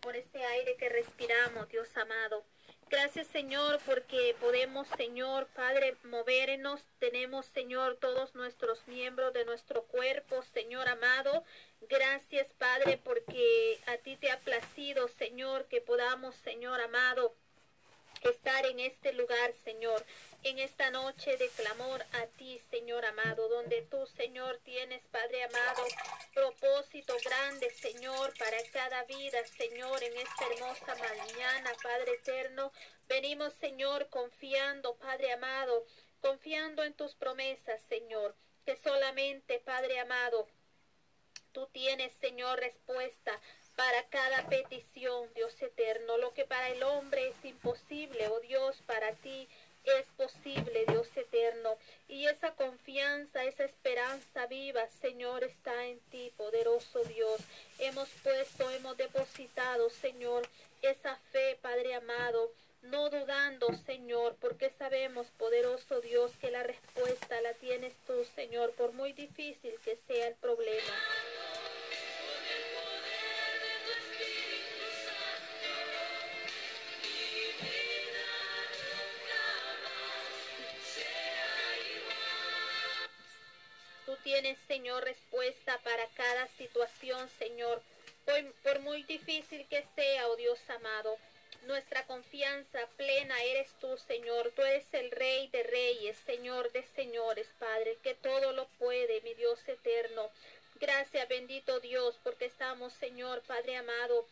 Por ese aire que respiramos, Dios amado. Gracias, Señor, porque podemos, Señor, Padre, movernos. Tenemos, Señor, todos nuestros miembros de nuestro cuerpo, Señor amado. Gracias, Padre, porque a ti te ha placido, Señor, que podamos, Señor amado, estar en este lugar, Señor, en esta noche de clamor a ti, Señor amado, donde tú, Señor, tienes, Padre amado, propósito grande, Señor, para cada vida, Señor, en esta hermosa mañana, Padre eterno. Venimos, Señor, confiando, Padre amado, confiando en tus promesas, Señor, que solamente, Padre amado, tú tienes, Señor, respuesta para cada petición, Dios eterno. Lo que para el hombre es imposible, oh Dios, para ti es posible, Dios eterno. Y esa confianza, esa esperanza viva, Señor, está en ti, poderoso Dios. Hemos puesto, hemos depositado, Señor, esa fe, Padre amado, no dudando, Señor, porque sabemos, poderoso Dios, que la respuesta la tienes tú, Señor, por muy difícil que sea el problema. Tienes, Señor, respuesta para cada situación, Señor. Por, muy difícil que sea, oh Dios amado, nuestra confianza plena eres tú, Señor. Tú eres el Rey de Reyes, Señor de Señores, Padre, que todo lo puede, mi Dios eterno. Gracias, bendito Dios, porque estamos, Señor, Padre amado,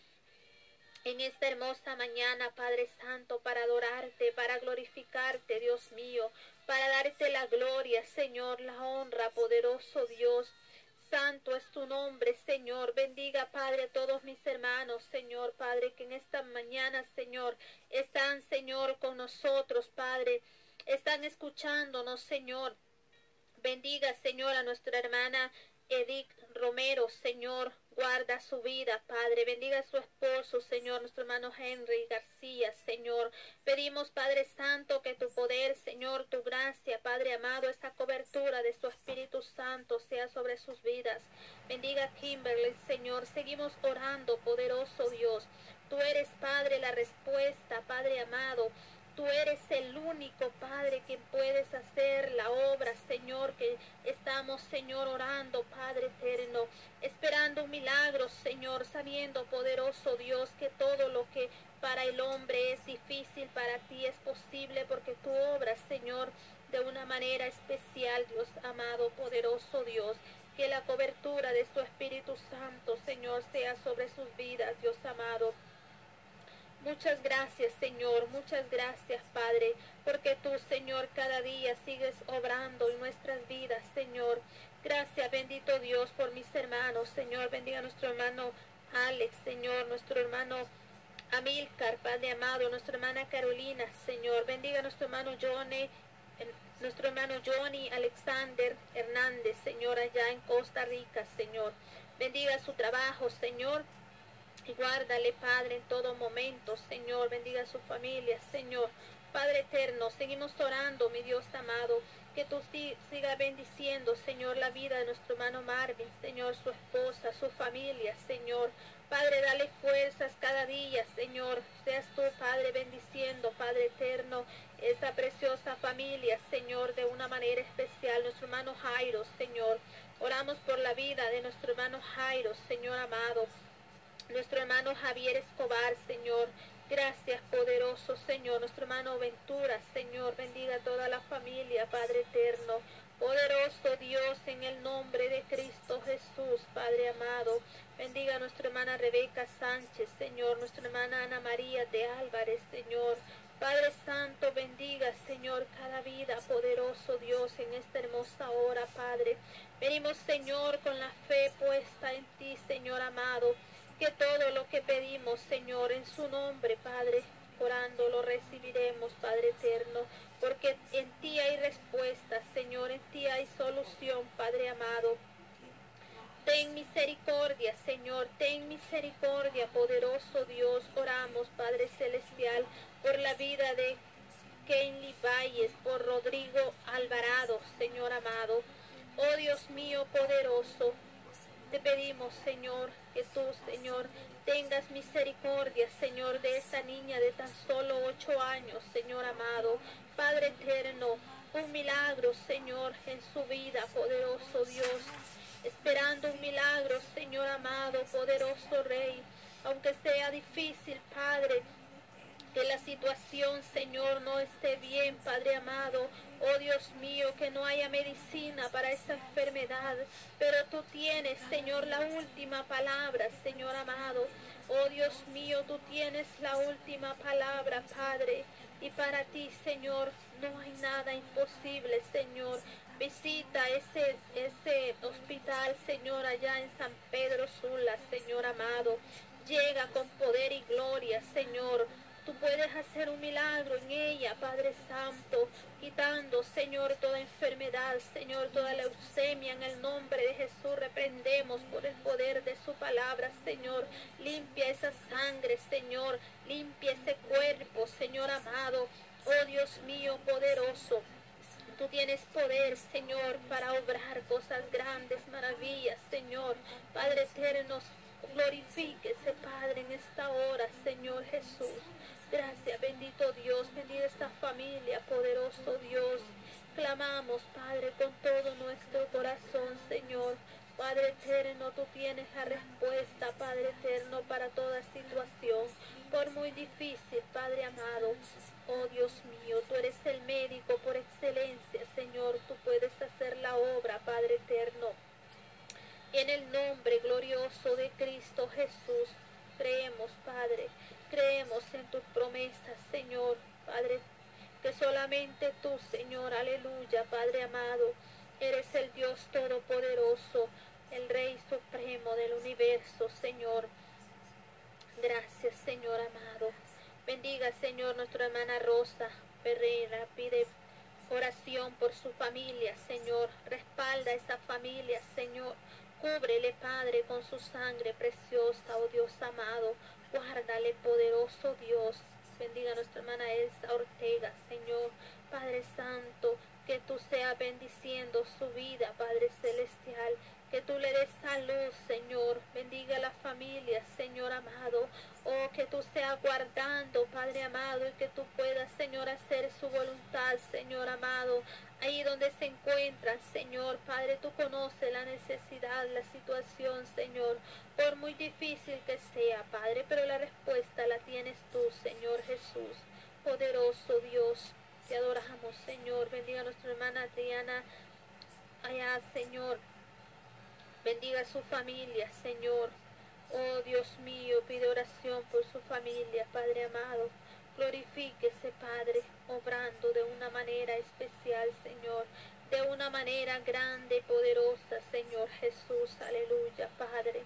en esta hermosa mañana, Padre Santo, para adorarte, para glorificarte, Dios mío, para darte la gloria, Señor, la honra, poderoso Dios. Santo es tu nombre, Señor. Bendiga, Padre, a todos mis hermanos, Señor, Padre, que en esta mañana, Señor, están, Señor, con nosotros, Padre. Están escuchándonos, Señor. Bendiga, Señor, a nuestra hermana Edith Romero, Señor, guarda su vida, Padre. Bendiga a su esposo, Señor, nuestro hermano Henry García, Señor. Pedimos, Padre Santo, que tu poder, Señor, tu gracia, Padre amado, esta cobertura de su Espíritu Santo sea sobre sus vidas. Bendiga a Kimberly, Señor. Seguimos orando, poderoso Dios. Tú eres, Padre, la respuesta, Padre amado. Tú eres el único Padre que puedes hacer la obra, Señor, que estamos, Señor, orando, Padre eterno, esperando un milagro, Señor, sabiendo, poderoso Dios, que todo lo que para el hombre es difícil, para ti es posible, porque tú obras, Señor, de una manera especial, Dios amado, poderoso Dios. Que la cobertura de tu Espíritu Santo, Señor, sea sobre sus vidas, Dios amado. Muchas gracias, Señor. Muchas gracias, Padre, porque tú, Señor, cada día sigues obrando en nuestras vidas, Señor. Gracias, bendito Dios, por mis hermanos, Señor. Bendiga a nuestro hermano Alex, Señor, nuestro hermano Amilcar, Padre amado, nuestra hermana Carolina, Señor. Bendiga a nuestro hermano Johnny, nuestro hermano Johnny Alexander Hernández, Señor, allá en Costa Rica, Señor. Bendiga su trabajo, Señor. Guárdale, Padre, en todo momento, Señor. Bendiga a su familia, Señor. Padre eterno, seguimos orando, mi Dios amado, que tú sigas bendiciendo, Señor, la vida de nuestro hermano Marvin, Señor, su esposa, su familia, Señor. Padre, dale fuerzas cada día, Señor. Seas tú, Padre, bendiciendo, Padre eterno, esa preciosa familia, Señor, de una manera especial. Nuestro hermano Jairo, Señor. Oramos por la vida de nuestro hermano Jairo, Señor amado nuestro hermano Javier Escobar, Señor. Gracias, poderoso Señor. Nuestro hermano Ventura, Señor. Bendiga a toda la familia, Padre eterno. Poderoso Dios, en el nombre de Cristo Jesús, Padre amado. Bendiga a nuestra hermana Rebeca Sánchez, Señor. Nuestra hermana Ana María de Álvarez, Señor. Padre Santo, bendiga, Señor, cada vida, poderoso Dios, en esta hermosa hora, Padre. Venimos, Señor, con la fe puesta en ti, Señor amado que todo lo que pedimos, Señor, en su nombre, Padre, orando lo recibiremos, Padre eterno, porque en ti hay respuesta, Señor, en ti hay solución, Padre amado. Ten misericordia, Señor, ten misericordia, poderoso Dios. Oramos, Padre Celestial, por la vida de Kenley Valles, por Rodrigo Alvarado, Señor amado. Oh Dios mío, poderoso, Te pedimos, Señor, que tú, Señor, tengas misericordia, Señor, de esa niña de tan solo ocho años, Señor amado. Padre eterno, un milagro, Señor, en su vida, poderoso Dios. Esperando un milagro, Señor amado, poderoso Rey. Aunque sea difícil, Padre, que la situación, Señor, no esté bien, Padre amado. Oh Dios mío, que no haya medicina para esa enfermedad, pero tú tienes, Señor, la última palabra, Señor amado. Oh Dios mío, tú tienes la última palabra, Padre. Y para ti, Señor, no hay nada imposible, Señor. Visita ese, ese hospital, Señor, allá en San Pedro Sula, Señor amado. Llega con poder y gloria, Señor. Tú puedes hacer un milagro en ella, Padre Santo, quitando, Señor, toda enfermedad, Señor, toda leucemia. En el nombre de Jesús reprendemos por el poder de su palabra, Señor. Limpia esa sangre, Señor. Limpia ese cuerpo, Señor amado. Oh Dios mío, poderoso. Tú tienes poder, Señor, para obrar cosas grandes, maravillas, Señor. Padre eterno, glorifíquese, Padre, en esta hora, Señor Jesús. Gracias, bendito Dios, bendiga esta familia, poderoso Dios. Clamamos, Padre, con todo nuestro corazón, Señor. Padre eterno, tú tienes la respuesta, Padre eterno, para toda situación, por muy difícil, Padre amado. Oh Dios mío, tú eres el médico por excelencia, Señor. Tú puedes hacer la obra, Padre eterno. En el nombre glorioso de Cristo Jesús, creemos, Padre, creemos en tus promesas, Señor, Padre, que solamente tú, Señor, aleluya, Padre amado, eres el Dios todopoderoso, el Rey supremo del universo, Señor. Gracias, Señor amado. Bendiga, Señor, nuestra hermana Rosa Ferreira. Pide oración por su familia, Señor. Respalda esa familia, Señor. Cúbrele, Padre, con su sangre preciosa, oh Dios amado. Guárdale, poderoso Dios. Bendiga a nuestra hermana Elsa Ortega, Señor. Padre Santo, que tú seas bendiciendo su vida, Padre Celestial. Que tú le des salud, Señor. Bendiga a la familia, Señor amado. Oh, que tú seas guardando, Padre amado, y que tú puedas, Señor, hacer su voluntad, Señor amado. Ahí donde se encuentran, Señor, Padre, tú conoces la necesidad, la situación, Señor. Por muy difícil que sea, Padre, pero la respuesta la tienes tú, Señor Jesús. Poderoso Dios, te adoramos, Señor. Bendiga a nuestra hermana Adriana allá, Señor. Bendiga a su familia, Señor. Oh Dios mío, pide oración por su familia, Padre amado. Glorifíquese, Padre, obrando de una manera especial, Señor. De una manera grande y poderosa, Señor Jesús. Aleluya, Padre.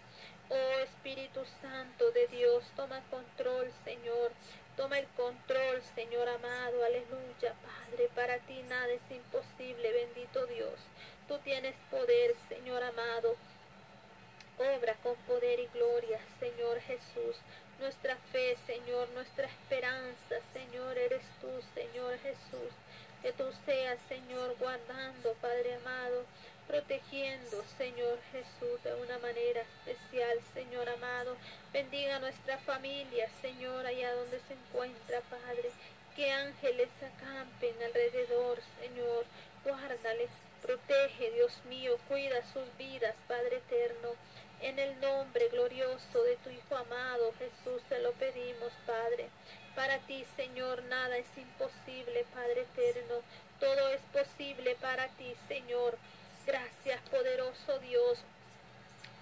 Oh Espíritu Santo de Dios, toma control, Señor. Toma el control, Señor amado. Aleluya, Padre. Para ti nada es imposible, bendito Dios. Tú tienes poder, Señor amado. Obra con poder y gloria, Señor Jesús. Nuestra fe, Señor, nuestra esperanza, Señor, eres tú, Señor Jesús. Que tú seas, Señor, guardando, Padre amado, protegiendo, Señor Jesús, de una manera especial, Señor amado. Bendiga nuestra familia, Señor, allá donde se encuentra, Padre. Que ángeles acampen alrededor, Señor. Guárdales, protege, Dios mío, cuida sus vidas, Padre eterno. En el nombre glorioso de tu Hijo amado Jesús te lo pedimos, Padre. Para ti, Señor, nada es imposible, Padre eterno. Todo es posible para ti, Señor. Gracias, poderoso Dios.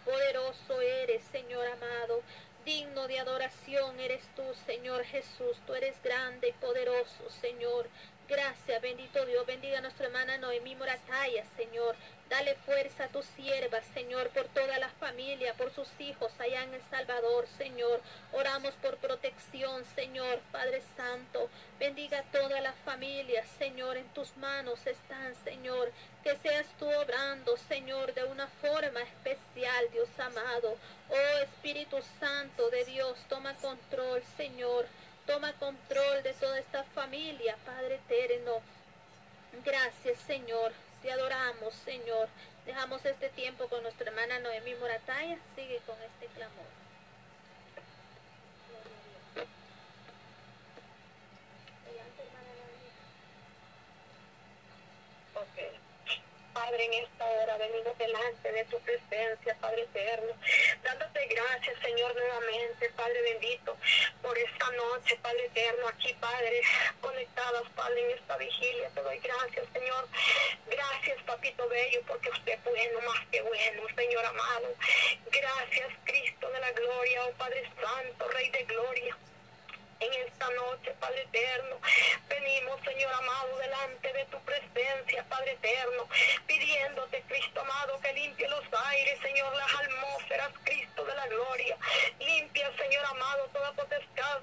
Poderoso eres, Señor amado. Digno de adoración eres tú, Señor Jesús. Tú eres grande y poderoso, Señor. Gracias, bendito Dios. Bendiga a nuestra hermana Noemí Morataya, Señor. Dale fuerza a tu sierva, Señor, por toda la familia, por sus hijos allá en El Salvador, Señor. Oramos por protección, Señor, Padre Santo. Bendiga a toda la familia, Señor. En tus manos están, Señor. Que seas tú obrando, Señor, de una forma especial, Dios amado. Oh Espíritu Santo de Dios, toma control, Señor. Toma control de toda esta familia, Padre eterno. Gracias, Señor. Te adoramos, Señor. Dejamos este tiempo con nuestra hermana Noemí Morataya. Sigue con este clamor. Padre, en esta hora venimos delante de tu presencia, Padre eterno, dándote gracias, Señor, nuevamente, Padre bendito, por esta noche, Padre eterno, aquí, Padre, conectados, Padre, en esta vigilia. Te doy gracias, Señor. Gracias, Papito Bello, porque usted es bueno, más que bueno, Señor amado. Gracias, Cristo de la gloria, oh Padre Santo, Rey de gloria en esta noche, Padre eterno. Venimos, Señor amado, delante de tu presencia, Padre eterno, pidiéndote, Cristo amado, que limpie los aires, Señor, las atmósferas, Cristo de la gloria. Limpia, Señor amado, toda potestad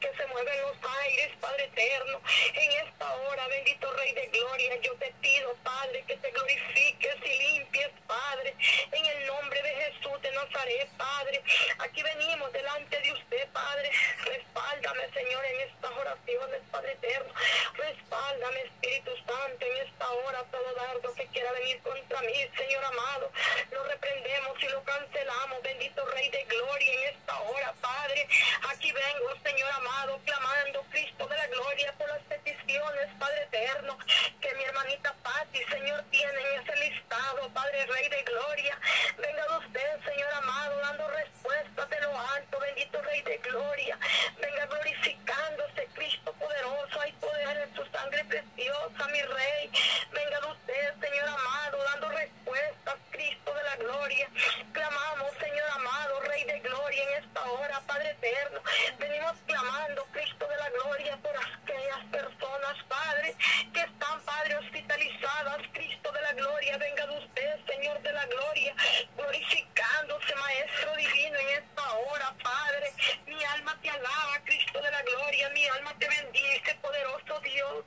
que se mueve en los aires, Padre eterno. En esta hora, bendito Rey de gloria, yo te pido, Padre, que te glorifiques y limpies, Padre, en el nombre de Jesús de Nazaret, Padre. Aquí venimos delante de usted, Padre. Respáldame, Señor, en estas oraciones, Padre eterno. Respáldame, Espíritu Santo, en esta hora todo dardo que quiera venir contra mí, Señor amado. Lo reprendemos y lo cancelamos, bendito Rey de gloria, en esta hora, Padre. Aquí vengo, Señor amado, clamando, Cristo de la gloria, por las peticiones, Padre eterno, que mi hermanita Patti, Señor, tiene en ese listado, Padre Rey de gloria. Venga de usted, Señor amado, dando respuestas de lo alto, bendito Rey de gloria. Venga glorificándose, Cristo poderoso, hay poder en su sangre preciosa, mi Rey. Venga de usted, Señor amado, dando respuestas, gloria. Clamamos, Señor amado, Rey de gloria, en esta hora, Padre eterno. Venimos clamando, Cristo de la gloria, por aquellas personas, Padre, que están, Padre, hospitalizadas, Cristo de la gloria. Venga de usted, Señor de la gloria, glorificándose, Maestro divino, en esta hora, Padre. Mi alma te alaba, Cristo de la gloria, mi alma te bendice, poderoso Dios.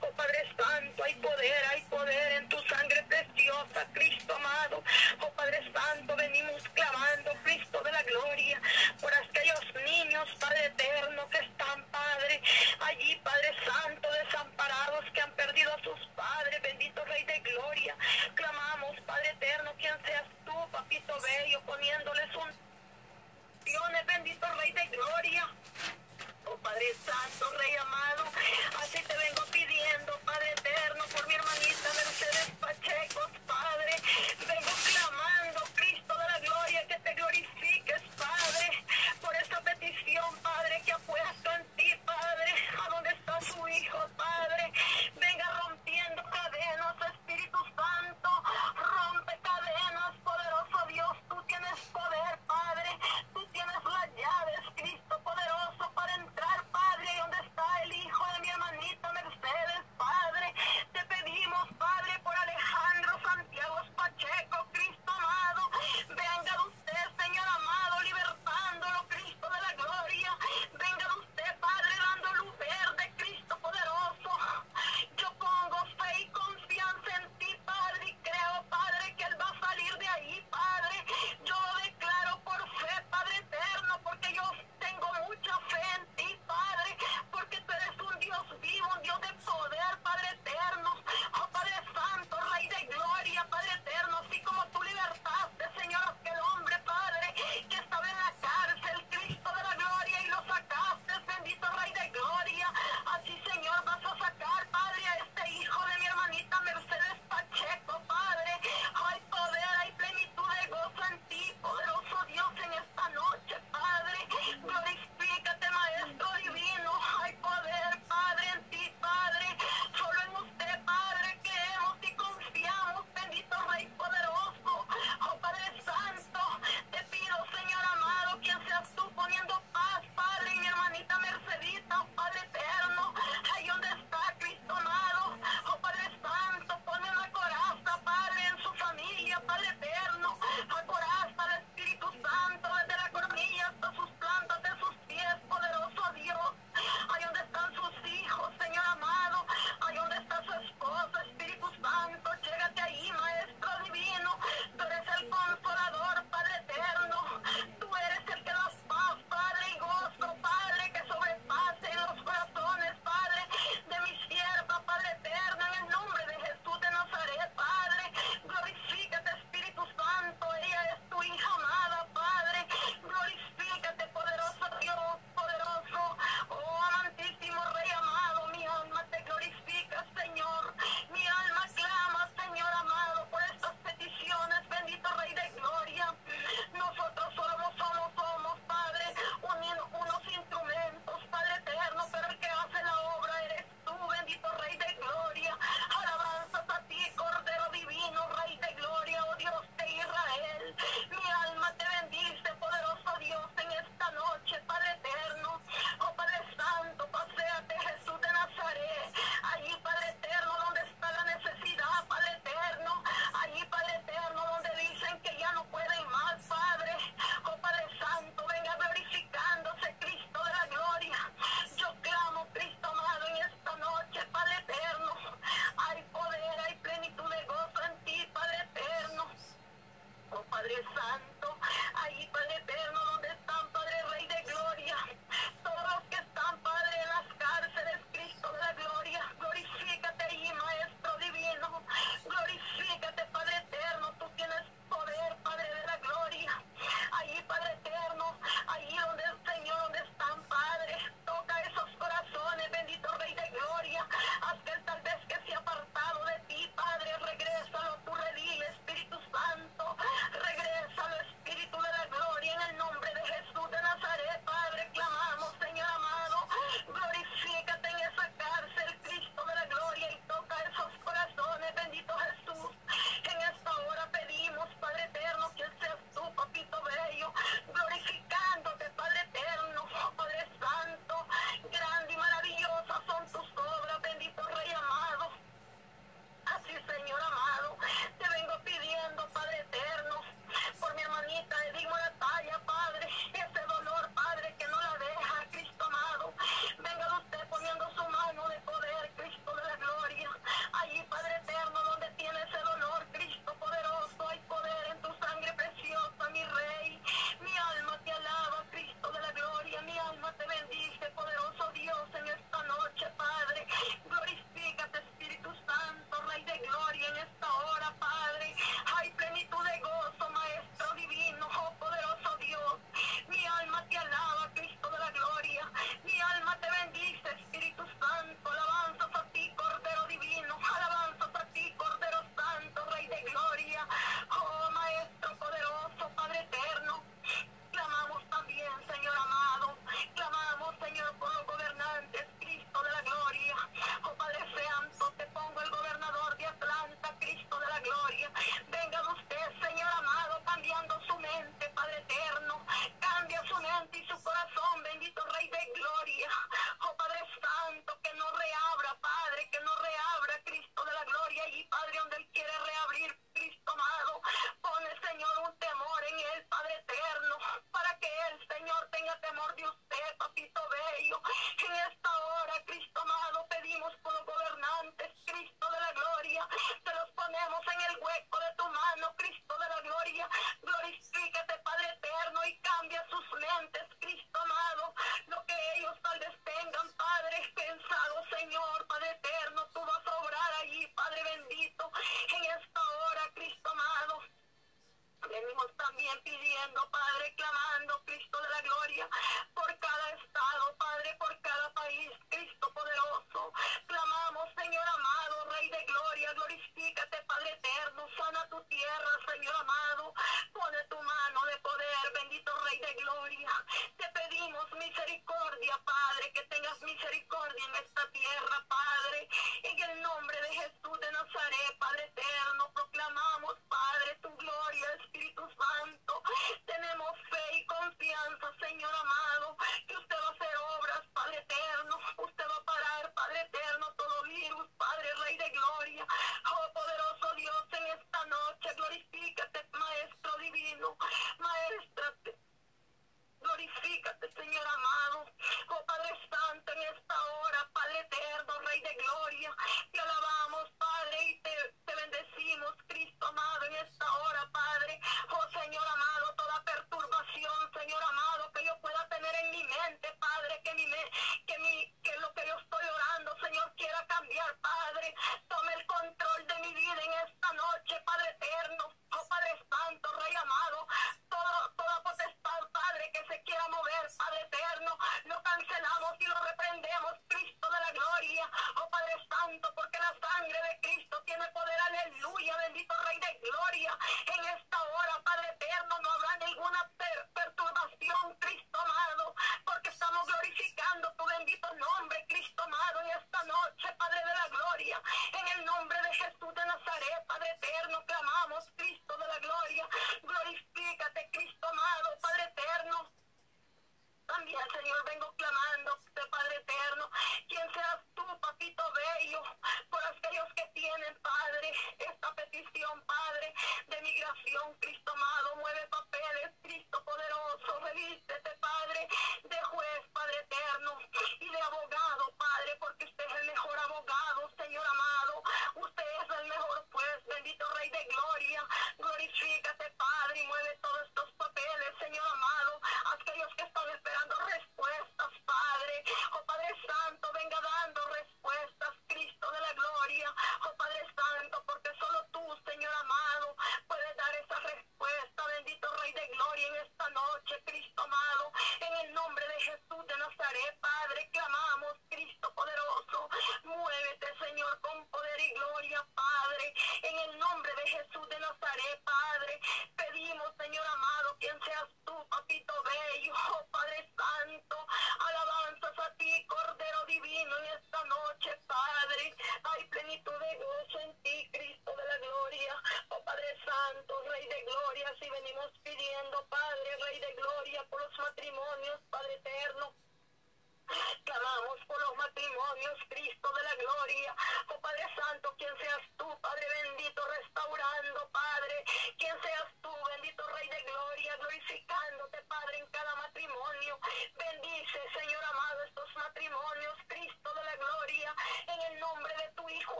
Oh Padre Santo, hay poder, hay poder en tu sangre preciosa, Cristo amado. Oh Padre Santo, venimos clamando, Cristo de la gloria, por aquellos niños, Padre Eterno, que están, Padre, allí, Padre Santo, desamparados, que han perdido a sus padres, bendito Rey de gloria. Clamamos, Padre Eterno, quien seas tú, Papito Bello, poniéndoles un. Dios, bendito Rey de gloria. Oh Padre Santo, Rey amado, así te vengo pidiendo, Padre Eterno, por mi hermanita.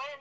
María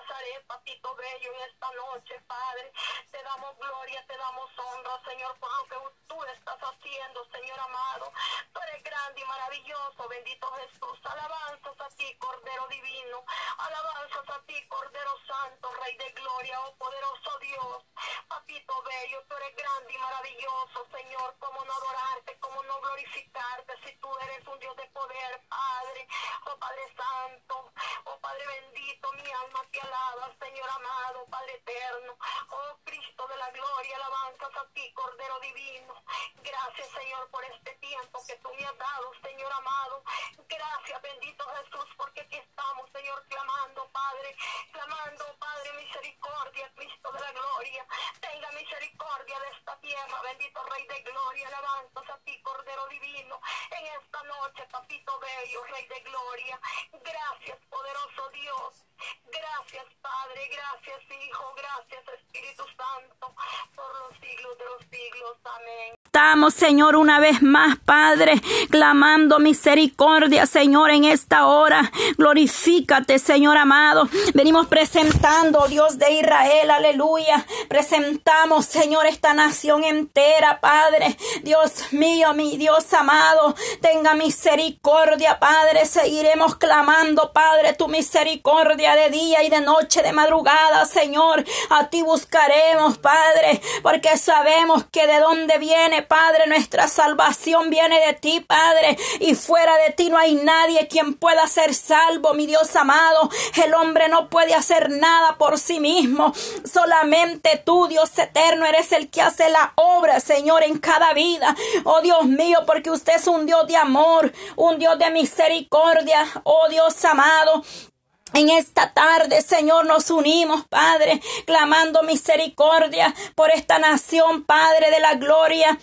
Nazaret, papito bello, en esta noche, Padre. Te damos gloria, te damos honra, Señor, por lo que tú estás haciendo, Señor amado. Tú eres grande y maravilloso, bendito Jesús. Alabanzas a ti, Cordero Divino. Alabanzas a ti, Cordero Santo, Rey de Gloria, oh poderoso Dios. Papito bello, tú eres grande y maravilloso, Señor. ¿Cómo no adorarte? ¿Cómo no glorificarte? Si tú eres un Dios de poder, Padre. Oh Padre Santo. Padre bendito, mi alma te alaba, Señor amado, Padre eterno. Oh Cristo de la gloria, alabanzas a ti, Cordero divino. Gracias, Señor, por este tiempo que tú me has dado, Señor amado. Gracias, bendito Jesús, porque aquí está Señor, clamando, Padre, clamando, Padre, misericordia, Cristo de la gloria. Tenga misericordia de esta tierra, bendito Rey de gloria, alabanzas a ti, Cordero divino, en esta noche, papito bello, Rey de gloria. Gracias, poderoso Dios. Gracias Padre, gracias Hijo, gracias Espíritu Santo, por los siglos de los siglos. Amén. Estamos, Señor, una vez más, Padre, clamando misericordia, Señor, en esta hora. Glorifícate, Señor amado. Venimos presentando, oh Dios de Israel, aleluya. Presentamos, Señor, esta nación entera, Padre. Dios mío, mi Dios amado, tenga misericordia, Padre. Seguiremos clamando, Padre, tu misericordia de día y de noche, de madrugada, Señor. A ti buscaremos, Padre, porque sabemos que de dónde viene, Padre, nuestra salvación viene de ti, Padre. Y fuera de ti no hay nadie quien pueda ser salvo, mi Dios amado. El hombre no puede hacer nada por sí mismo. Solamente tú, Dios eterno, eres el que hace la obra, Señor, en cada vida. Oh Dios mío, porque usted es un Dios de amor, un Dios de misericordia. Oh Dios amado, en esta tarde, Señor, nos unimos, Padre, clamando misericordia por esta nación, Padre de la gloria.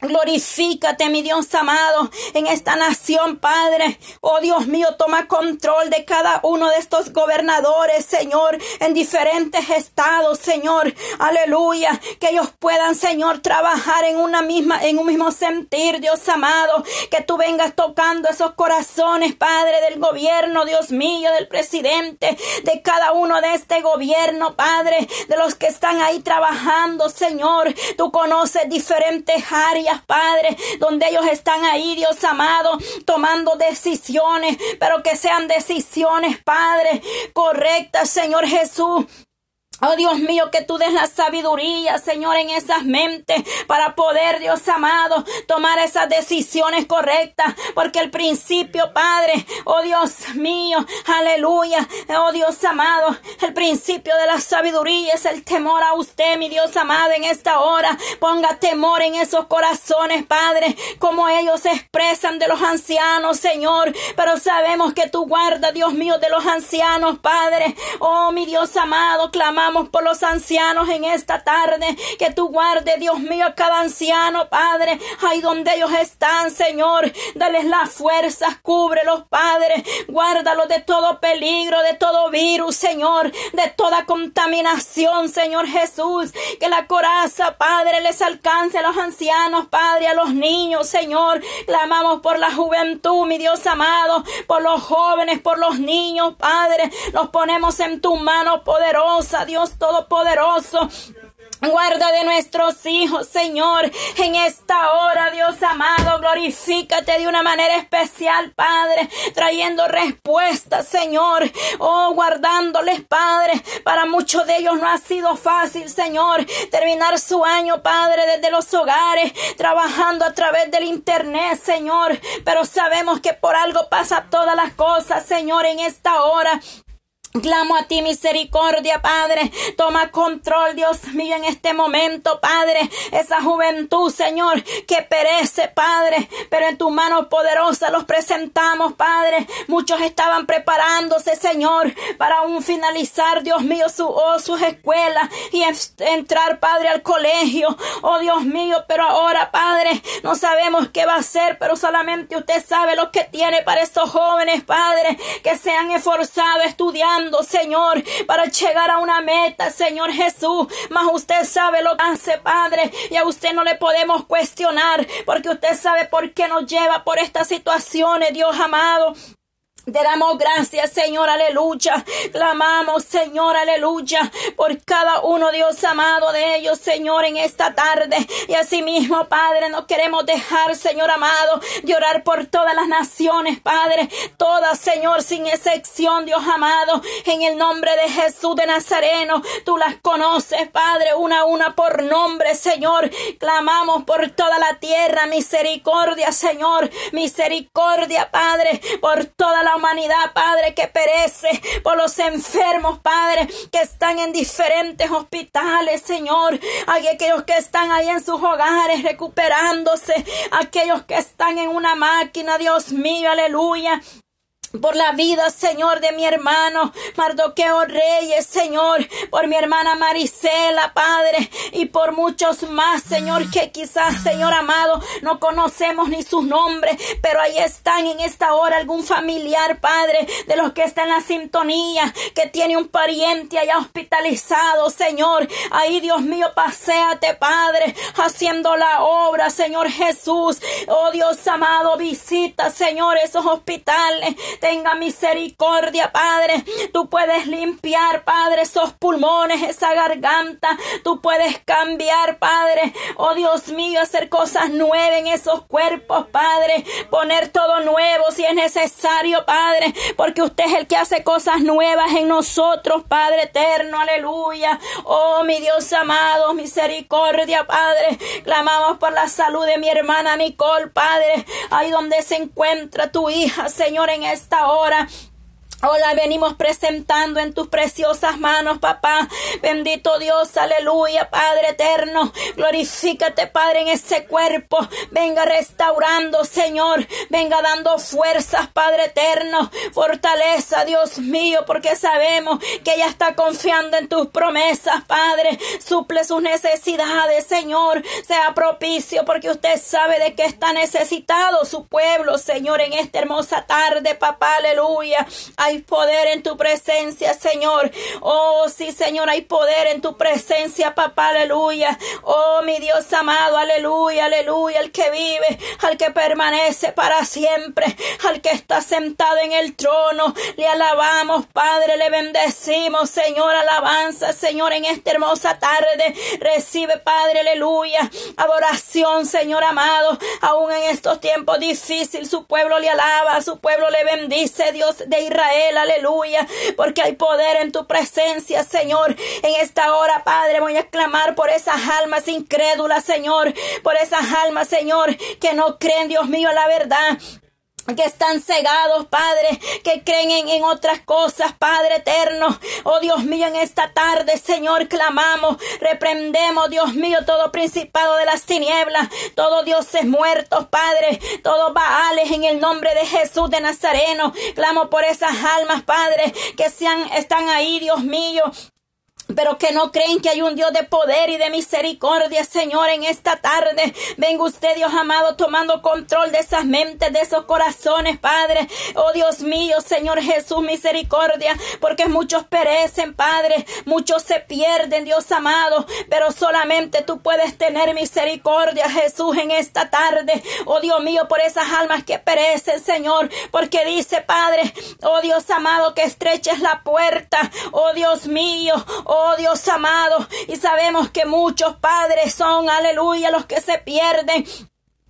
Glorifícate, mi Dios amado, en esta nación, Padre. Oh Dios mío, toma control de cada uno de estos gobernadores, Señor, en diferentes estados, Señor. Aleluya. Que ellos puedan, Señor, trabajar en una misma, en un mismo sentir, Dios amado. Que tú vengas tocando esos corazones, Padre, del gobierno, Dios mío, del presidente, de cada uno de este gobierno, Padre, de los que están ahí trabajando, Señor. Tú conoces diferentes áreas Padre, donde ellos están ahí, Dios amado, tomando decisiones, pero que sean decisiones, Padre, correctas, Señor Jesús, Oh Dios mío, que tú des la sabiduría, Señor, en esas mentes para poder, Dios amado, tomar esas decisiones correctas. Porque el principio, Padre, oh Dios mío, aleluya, oh Dios amado, el principio de la sabiduría es el temor a usted, mi Dios amado, en esta hora. Ponga temor en esos corazones, Padre, como ellos se expresan de los ancianos, Señor. Pero sabemos que tú guardas, Dios mío, de los ancianos, Padre. Oh, mi Dios amado, clamamos por los ancianos en esta tarde. Que tú guardes, Dios mío, a cada anciano, Padre, ahí donde ellos están, Señor. Dales las fuerzas, cúbrelos, Padre. Guárdalos de todo peligro, de todo virus, Señor. De toda contaminación, Señor Jesús. Que la coraza, Padre, les alcance a los ancianos, Padre, a los niños, Señor. Clamamos por la juventud, mi Dios amado, por los jóvenes, por los niños, Padre. Los ponemos en tu mano poderosa, Dios Dios Todopoderoso. Guarda de nuestros hijos, Señor, en esta hora, Dios amado, glorifícate de una manera especial, Padre, trayendo respuestas, Señor, oh, guardándoles, Padre, para muchos de ellos no ha sido fácil, Señor, terminar su año, Padre, desde los hogares, trabajando a través del Internet, Señor, pero sabemos que por algo pasa todas las cosas, Señor, en esta hora. Clamo a ti misericordia, Padre. Toma control, Dios mío, en este momento, Padre. Esa juventud, Señor, que perece, Padre. Pero en tu mano poderosa los presentamos, Padre. Muchos estaban preparándose, Señor, para un finalizar, Dios mío, su, oh, sus escuelas y entrar, Padre, al colegio. Oh, Dios mío, pero ahora, Padre, no sabemos qué va a hacer, pero solamente usted sabe lo que tiene para estos jóvenes, Padre, que se han esforzado estudiando Señor, para llegar a una meta, Señor Jesús. Mas usted sabe lo que hace, Padre, y a usted no le podemos cuestionar, porque usted sabe por qué nos lleva por estas situaciones, Dios amado. Te damos gracias, Señor, aleluya. Clamamos, Señor, aleluya, por cada uno, Dios amado de ellos, Señor, en esta tarde. Y asimismo, Padre, no queremos dejar, Señor amado, de orar por todas las naciones, Padre. Todas, Señor, sin excepción, Dios amado. En el nombre de Jesús de Nazareno, tú las conoces, Padre, una a una por nombre, Señor. Clamamos por toda la tierra, misericordia, Señor. Misericordia, Padre, por toda la humanidad, Padre, que perece, por los enfermos, Padre, que están en diferentes hospitales, Señor. Aquellos que están ahí en sus hogares recuperándose, aquellos que están en una máquina, Dios mío, aleluya por la vida, Señor, de mi hermano Mardoqueo Reyes, Señor, por mi hermana Marisela, Padre, y por muchos más, Señor, que quizás, Señor amado, no conocemos ni sus nombres, pero ahí están en esta hora algún familiar, Padre, de los que está en la sintonía, que tiene un pariente allá hospitalizado, Señor. Ahí, Dios mío, paséate, Padre, haciendo la obra, Señor Jesús. Oh Dios amado, visita, Señor, esos hospitales tenga misericordia, Padre. Tú puedes limpiar, Padre, esos pulmones, esa garganta. Tú puedes cambiar, Padre. Oh Dios mío, hacer cosas nuevas en esos cuerpos, Padre. Poner todo nuevo si es necesario, Padre. Porque usted es el que hace cosas nuevas en nosotros, Padre eterno. Aleluya. Oh, mi Dios amado, misericordia, Padre. Clamamos por la salud de mi hermana Nicole, Padre. Ahí donde se encuentra tu hija, Señor, en esta hora. Hola, venimos presentando en tus preciosas manos, papá. Bendito Dios, aleluya, Padre eterno. Glorifícate, Padre, en ese cuerpo. Venga restaurando, Señor. Venga dando fuerzas, Padre eterno. Fortaleza, Dios mío, porque sabemos que ella está confiando en tus promesas, Padre. Suple sus necesidades, Señor. Sea propicio, porque usted sabe de qué está necesitado su pueblo, Señor, en esta hermosa tarde, papá, aleluya. Poder en tu presencia, Señor. Oh, sí, Señor, hay poder en tu presencia, papá, aleluya. Oh, mi Dios amado, aleluya, aleluya. El que vive, al que permanece para siempre, al que está sentado en el trono. Le alabamos, Padre, le bendecimos, Señor, alabanza, Señor, en esta hermosa tarde. Recibe, Padre, aleluya. Adoración, Señor amado. Aún en estos tiempos difíciles, su pueblo le alaba, su pueblo le bendice, Dios de Israel aleluya, porque hay poder en tu presencia, Señor. En esta hora, Padre, voy a clamar por esas almas incrédulas, Señor, por esas almas, Señor, que no creen, Dios mío, la verdad que están cegados, Padre, que creen en, otras cosas, Padre eterno. Oh Dios mío, en esta tarde, Señor, clamamos, reprendemos, Dios mío, todo principado de las tinieblas, todo dioses muertos, Padre, todos baales en el nombre de Jesús de Nazareno. Clamo por esas almas, Padre, que sean, están ahí, Dios mío, pero que no creen que hay un Dios de poder y de misericordia, Señor, en esta tarde. Venga usted, Dios amado, tomando control de esas mentes, de esos corazones, Padre. Oh Dios mío, Señor Jesús, misericordia, porque muchos perecen, Padre, muchos se pierden, Dios amado, pero solamente tú puedes tener misericordia, Jesús, en esta tarde. Oh Dios mío, por esas almas que perecen, Señor, porque dice, Padre, oh Dios amado, que estreches la puerta, oh Dios mío, oh Oh Dios amado, y sabemos que muchos padres son, aleluya, los que se pierden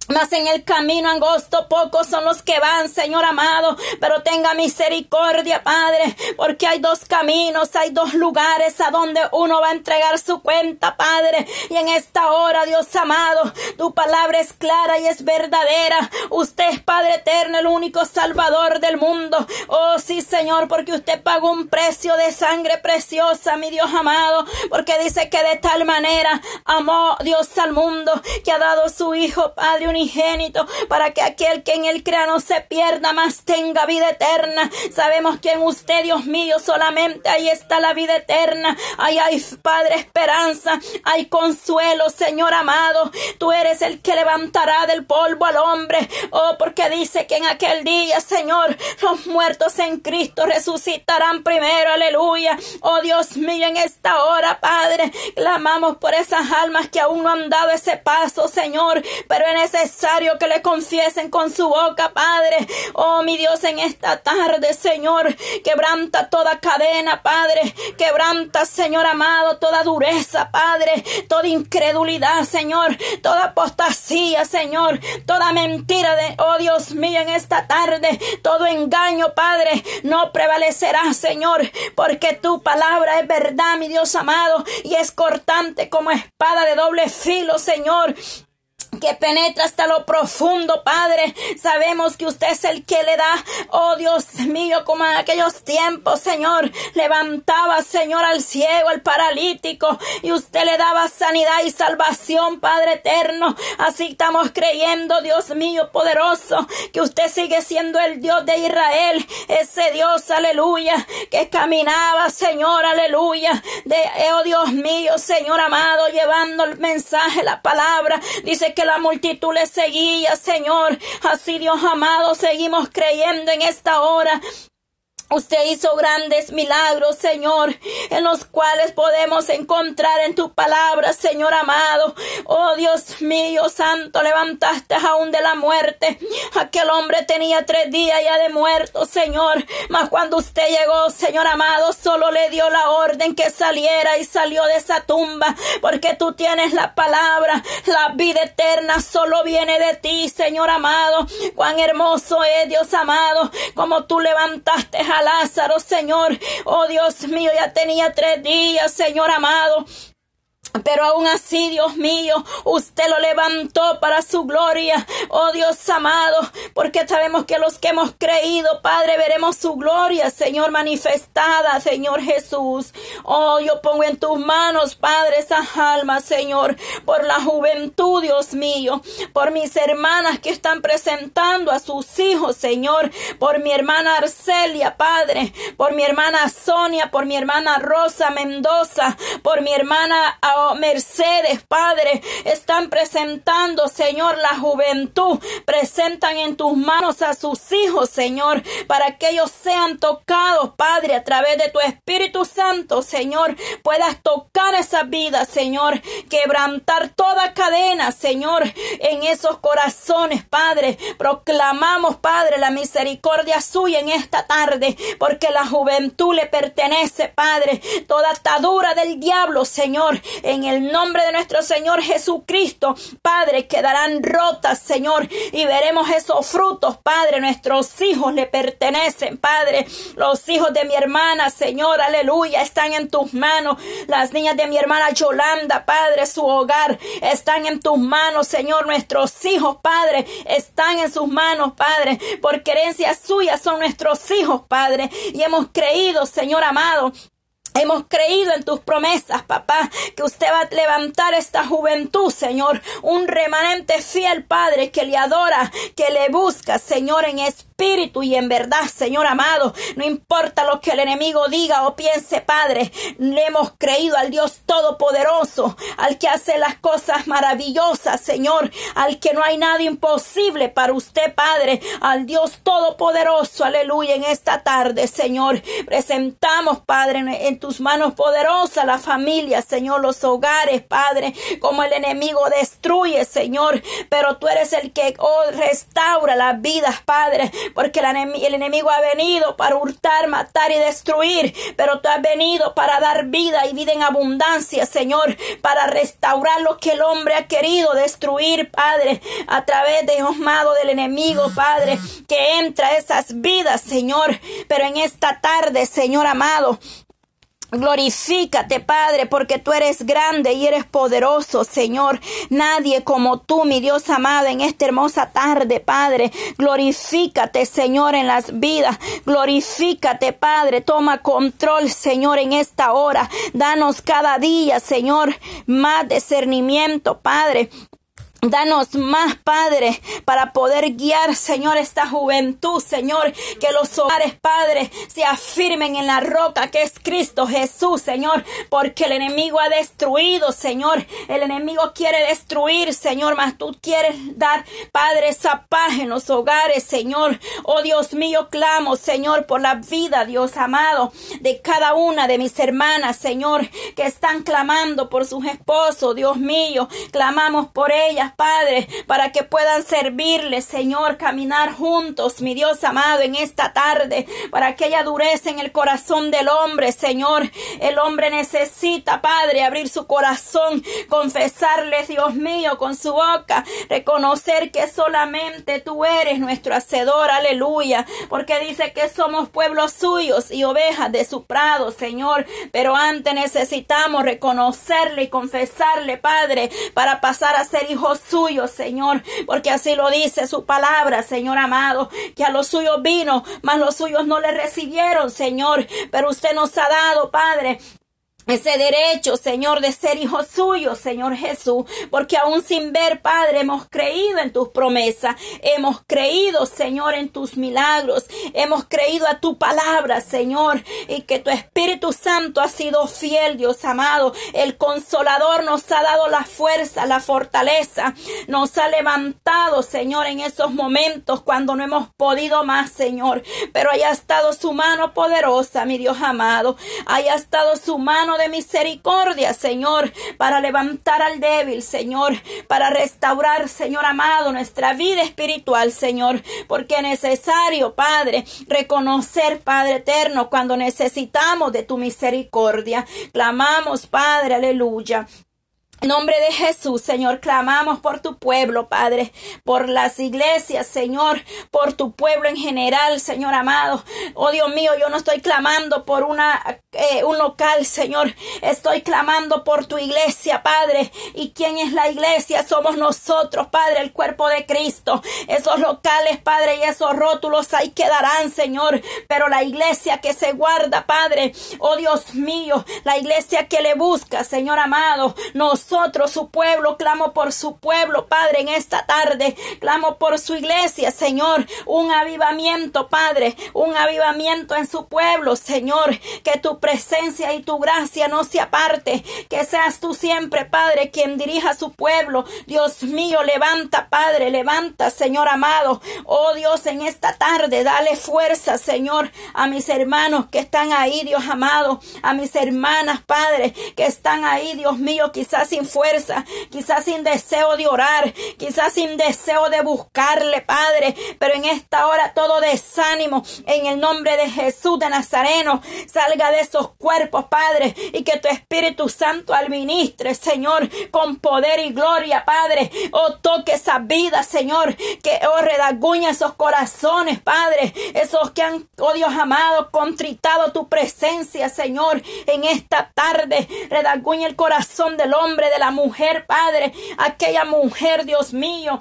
mas en el camino angosto pocos son los que van, Señor amado, pero tenga misericordia, Padre, porque hay dos caminos, hay dos lugares a donde uno va a entregar su cuenta, Padre. Y en esta hora, Dios amado, tu palabra es clara y es verdadera. Usted es Padre eterno, el único Salvador del mundo. Oh sí, Señor, porque usted pagó un precio de sangre preciosa, mi Dios amado, porque dice que de tal manera amó Dios al mundo que ha dado su Hijo, Padre, unigénito, para que aquel que en él crea no se pierda, más tenga vida eterna. Sabemos que en usted, Dios mío, solamente ahí está la vida eterna. Ahí hay, Padre, esperanza, hay consuelo, Señor amado. Tú eres el que levantará del polvo al hombre. Oh, porque dice que en aquel día, Señor, los muertos en Cristo resucitarán primero. Aleluya. Oh, Dios mío, en esta hora, Padre, clamamos por esas almas que aún no han dado ese paso, Señor, pero en ese necesario que le confiesen con su boca, Padre. Oh, mi Dios, en esta tarde, Señor, quebranta toda cadena, Padre. Quebranta, Señor amado, toda dureza, Padre. Toda incredulidad, Señor. Toda apostasía, Señor. Toda mentira de, oh Dios mío, en esta tarde. Todo engaño, Padre, no prevalecerá, Señor. Porque tu palabra es verdad, mi Dios amado. Y es cortante como espada de doble filo, Señor que penetra hasta lo profundo, Padre. Sabemos que usted es el que le da, oh Dios mío, como en aquellos tiempos, Señor, levantaba, Señor, al ciego, al paralítico, y usted le daba sanidad y salvación, Padre eterno. Así estamos creyendo, Dios mío, poderoso, que usted sigue siendo el Dios de Israel, ese Dios, aleluya, que caminaba, Señor, aleluya, de, oh Dios mío, Señor amado, llevando el mensaje, la palabra, dice que la multitud le seguía, Señor. Así, Dios amado, seguimos creyendo en esta hora Usted hizo grandes milagros, Señor, en los cuales podemos encontrar en tu palabra, Señor amado. Oh Dios mío, santo, levantaste aún de la muerte. Aquel hombre tenía tres días ya de muerto, Señor. Mas cuando usted llegó, Señor amado, solo le dio la orden que saliera y salió de esa tumba. Porque tú tienes la palabra, la vida eterna solo viene de ti, Señor amado. Cuán hermoso es Dios amado, como tú levantaste Lázaro, Señor. Oh Dios mío, ya tenía tres días, Señor amado. Pero aún así, Dios mío, usted lo levantó para su gloria. Oh Dios amado, porque sabemos que los que hemos creído, Padre, veremos su gloria, Señor, manifestada, Señor Jesús. Oh, yo pongo en tus manos, Padre, esas almas, Señor, por la juventud, Dios mío, por mis hermanas que están presentando a sus hijos, Señor, por mi hermana Arcelia, Padre, por mi hermana Sonia, por mi hermana Rosa Mendoza, por mi hermana Mercedes, Padre, están presentando, Señor, la juventud. Presentan en tus manos a sus hijos, Señor, para que ellos sean tocados, Padre, a través de tu Espíritu Santo, Señor. Puedas tocar esa vida, Señor. Quebrantar toda cadena, Señor, en esos corazones, Padre. Proclamamos, Padre, la misericordia suya en esta tarde, porque la juventud le pertenece, Padre. Toda atadura del diablo, Señor, el nombre de nuestro Señor Jesucristo, Padre, quedarán rotas, Señor, y veremos esos frutos, Padre. Nuestros hijos le pertenecen, Padre. Los hijos de mi hermana, Señor, aleluya, están en tus manos. Las niñas de mi hermana Yolanda, Padre, su hogar están en tus manos, Señor. Nuestros hijos, Padre, están en sus manos, Padre. Por querencia suya son nuestros hijos, Padre. Y hemos creído, Señor amado, Hemos creído en tus promesas, papá, que usted va a levantar esta juventud, Señor. Un remanente fiel, Padre, que le adora, que le busca, Señor, en espíritu espíritu y en verdad, Señor amado. No importa lo que el enemigo diga o piense, Padre. Le hemos creído al Dios Todopoderoso, al que hace las cosas maravillosas, Señor, al que no hay nada imposible para usted, Padre, al Dios Todopoderoso, aleluya, en esta tarde, Señor. Presentamos, Padre, en tus manos poderosas la familia, Señor, los hogares, Padre, como el enemigo destruye, Señor, pero tú eres el que oh, restaura las vidas, Padre porque el enemigo ha venido para hurtar, matar y destruir, pero tú has venido para dar vida y vida en abundancia, Señor, para restaurar lo que el hombre ha querido destruir, Padre, a través de Osmado del enemigo, Padre, que entra a esas vidas, Señor, pero en esta tarde, Señor amado, Glorifícate, Padre, porque tú eres grande y eres poderoso, Señor. Nadie como tú, mi Dios amado, en esta hermosa tarde, Padre. Glorifícate, Señor, en las vidas. Glorifícate, Padre. Toma control, Señor, en esta hora. Danos cada día, Señor, más discernimiento, Padre. Danos más, Padre, para poder guiar, Señor, esta juventud, Señor, que los hogares, Padre, se afirmen en la roca que es Cristo Jesús, Señor, porque el enemigo ha destruido, Señor, el enemigo quiere destruir, Señor, mas tú quieres dar, Padre, esa paz en los hogares, Señor. Oh Dios mío, clamo, Señor, por la vida, Dios amado, de cada una de mis hermanas, Señor, que están clamando por sus esposos, Dios mío, clamamos por ellas, Padre, para que puedan servirle, Señor, caminar juntos, mi Dios amado, en esta tarde, para que haya dureza en el corazón del hombre, Señor. El hombre necesita, Padre, abrir su corazón, confesarle, Dios mío, con su boca, reconocer que solamente tú eres nuestro hacedor, aleluya, porque dice que somos pueblos suyos y ovejas de su prado, Señor, pero antes necesitamos reconocerle y confesarle, Padre, para pasar a ser hijos suyo, Señor, porque así lo dice su palabra, Señor amado, que a los suyos vino, mas los suyos no le recibieron, Señor, pero usted nos ha dado, Padre, ese derecho, Señor, de ser hijo suyo, Señor Jesús, porque aún sin ver, Padre, hemos creído en tus promesas, hemos creído, Señor, en tus milagros, hemos creído a tu palabra, Señor, y que tu Espíritu Santo ha sido fiel, Dios amado. El consolador nos ha dado la fuerza, la fortaleza, nos ha levantado, Señor, en esos momentos cuando no hemos podido más, Señor, pero haya estado su mano poderosa, mi Dios amado, haya estado su mano de misericordia, Señor, para levantar al débil, Señor, para restaurar, Señor amado, nuestra vida espiritual, Señor, porque es necesario, Padre, reconocer, Padre eterno, cuando necesitamos de tu misericordia. Clamamos, Padre, aleluya. En nombre de Jesús, Señor, clamamos por tu pueblo, Padre, por las iglesias, Señor, por tu pueblo en general, Señor amado. Oh Dios mío, yo no estoy clamando por una eh, un local, Señor. Estoy clamando por tu iglesia, Padre. ¿Y quién es la iglesia? Somos nosotros, Padre, el cuerpo de Cristo. Esos locales, Padre, y esos rótulos ahí quedarán, Señor. Pero la iglesia que se guarda, Padre, oh Dios mío, la iglesia que le busca, Señor amado, nos su pueblo, clamo por su pueblo, Padre, en esta tarde, clamo por su iglesia, Señor, un avivamiento, Padre, un avivamiento en su pueblo, Señor, que tu presencia y tu gracia no se aparte, que seas tú siempre, Padre, quien dirija su pueblo, Dios mío, levanta, Padre, levanta, Señor amado, oh Dios, en esta tarde, dale fuerza, Señor, a mis hermanos que están ahí, Dios amado, a mis hermanas, Padre, que están ahí, Dios mío, quizás sin fuerza, quizás sin deseo de orar, quizás sin deseo de buscarle, Padre, pero en esta hora todo desánimo en el nombre de Jesús de Nazareno salga de esos cuerpos, Padre, y que tu Espíritu Santo administre, Señor, con poder y gloria, Padre, oh toque esa vida, Señor, que oh redaguña esos corazones, Padre, esos que han, oh Dios amado, contritado tu presencia, Señor, en esta tarde, redaguña el corazón del hombre de la mujer, Padre, aquella mujer, Dios mío,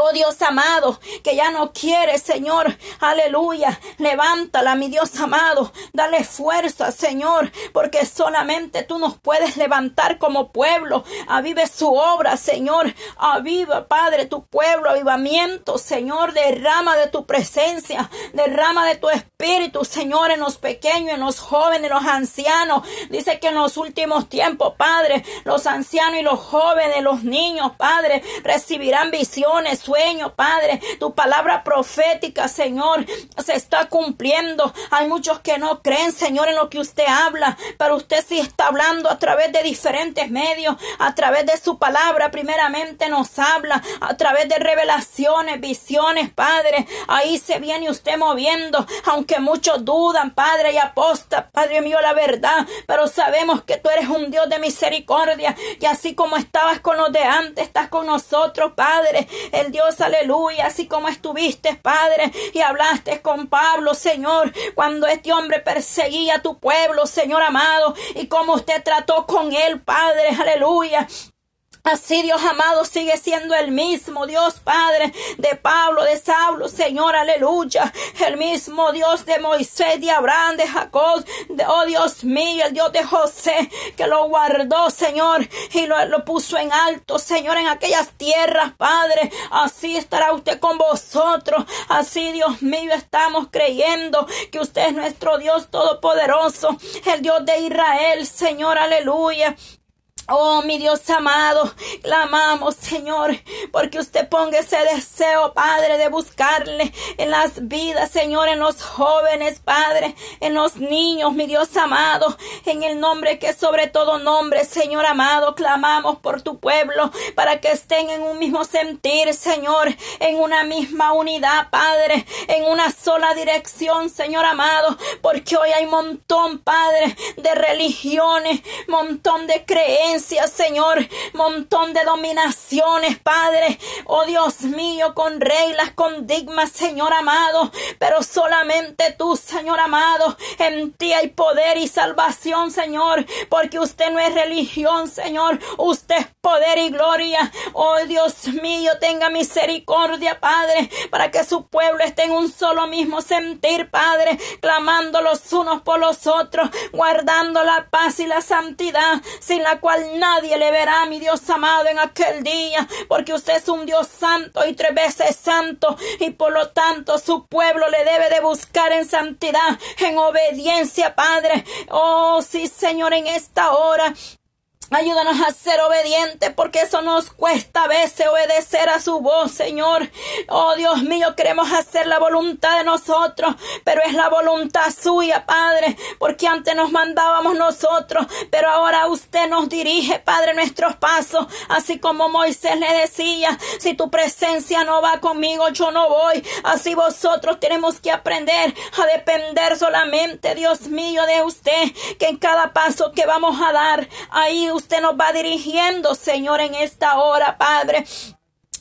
Oh Dios amado, que ya no quiere, Señor. Aleluya. Levántala, mi Dios amado. Dale fuerza, Señor, porque solamente tú nos puedes levantar como pueblo. Avive su obra, Señor. Aviva, Padre, tu pueblo. Avivamiento, Señor. Derrama de tu presencia. Derrama de tu espíritu, Señor, en los pequeños, en los jóvenes, en los ancianos. Dice que en los últimos tiempos, Padre, los ancianos y los jóvenes, los niños, Padre, recibirán visiones sueño, Padre. Tu palabra profética, Señor, se está cumpliendo. Hay muchos que no creen, Señor, en lo que usted habla, pero usted sí está hablando a través de diferentes medios, a través de su palabra. Primeramente nos habla a través de revelaciones, visiones, Padre. Ahí se viene usted moviendo, aunque muchos dudan, Padre, y aposta, Padre mío, la verdad, pero sabemos que tú eres un Dios de misericordia, y así como estabas con los de antes, estás con nosotros, Padre. Dios, aleluya, así como estuviste, Padre, y hablaste con Pablo, Señor, cuando este hombre perseguía a tu pueblo, Señor amado, y como usted trató con él, Padre, aleluya. Así Dios amado sigue siendo el mismo Dios Padre de Pablo, de Saulo, Señor, aleluya. El mismo Dios de Moisés, de Abraham, de Jacob, de, oh Dios mío, el Dios de José, que lo guardó, Señor, y lo, lo puso en alto, Señor, en aquellas tierras, Padre. Así estará usted con vosotros. Así, Dios mío, estamos creyendo que usted es nuestro Dios todopoderoso, el Dios de Israel, Señor, aleluya. Oh, mi Dios amado, clamamos, Señor, porque usted ponga ese deseo, Padre, de buscarle en las vidas, Señor, en los jóvenes, Padre, en los niños, mi Dios amado, en el nombre que sobre todo nombre, Señor amado, clamamos por tu pueblo para que estén en un mismo sentir, Señor, en una misma unidad, Padre, en una sola dirección, Señor amado, porque hoy hay montón, Padre, de religiones, montón de creencias, Señor, montón de dominaciones, Padre, oh Dios mío, con reglas, con digmas, Señor amado, pero solamente tú, Señor amado, en ti hay poder y salvación, Señor, porque usted no es religión, Señor, usted es poder y gloria, oh Dios mío, tenga misericordia, Padre, para que su pueblo esté en un solo mismo sentir, Padre, clamando los unos por los otros, guardando la paz y la santidad, sin la cual nadie le verá, mi Dios amado, en aquel día, porque usted es un Dios santo y tres veces santo, y por lo tanto su pueblo le debe de buscar en santidad, en obediencia, Padre. Oh, sí, Señor, en esta hora Ayúdanos a ser obedientes porque eso nos cuesta a veces obedecer a su voz, Señor. Oh Dios mío, queremos hacer la voluntad de nosotros, pero es la voluntad suya, Padre, porque antes nos mandábamos nosotros, pero ahora usted nos dirige, Padre, nuestros pasos, así como Moisés le decía, si tu presencia no va conmigo, yo no voy. Así vosotros tenemos que aprender a depender solamente, Dios mío, de usted, que en cada paso que vamos a dar, ahí usted usted nos va dirigiendo, Señor, en esta hora, Padre.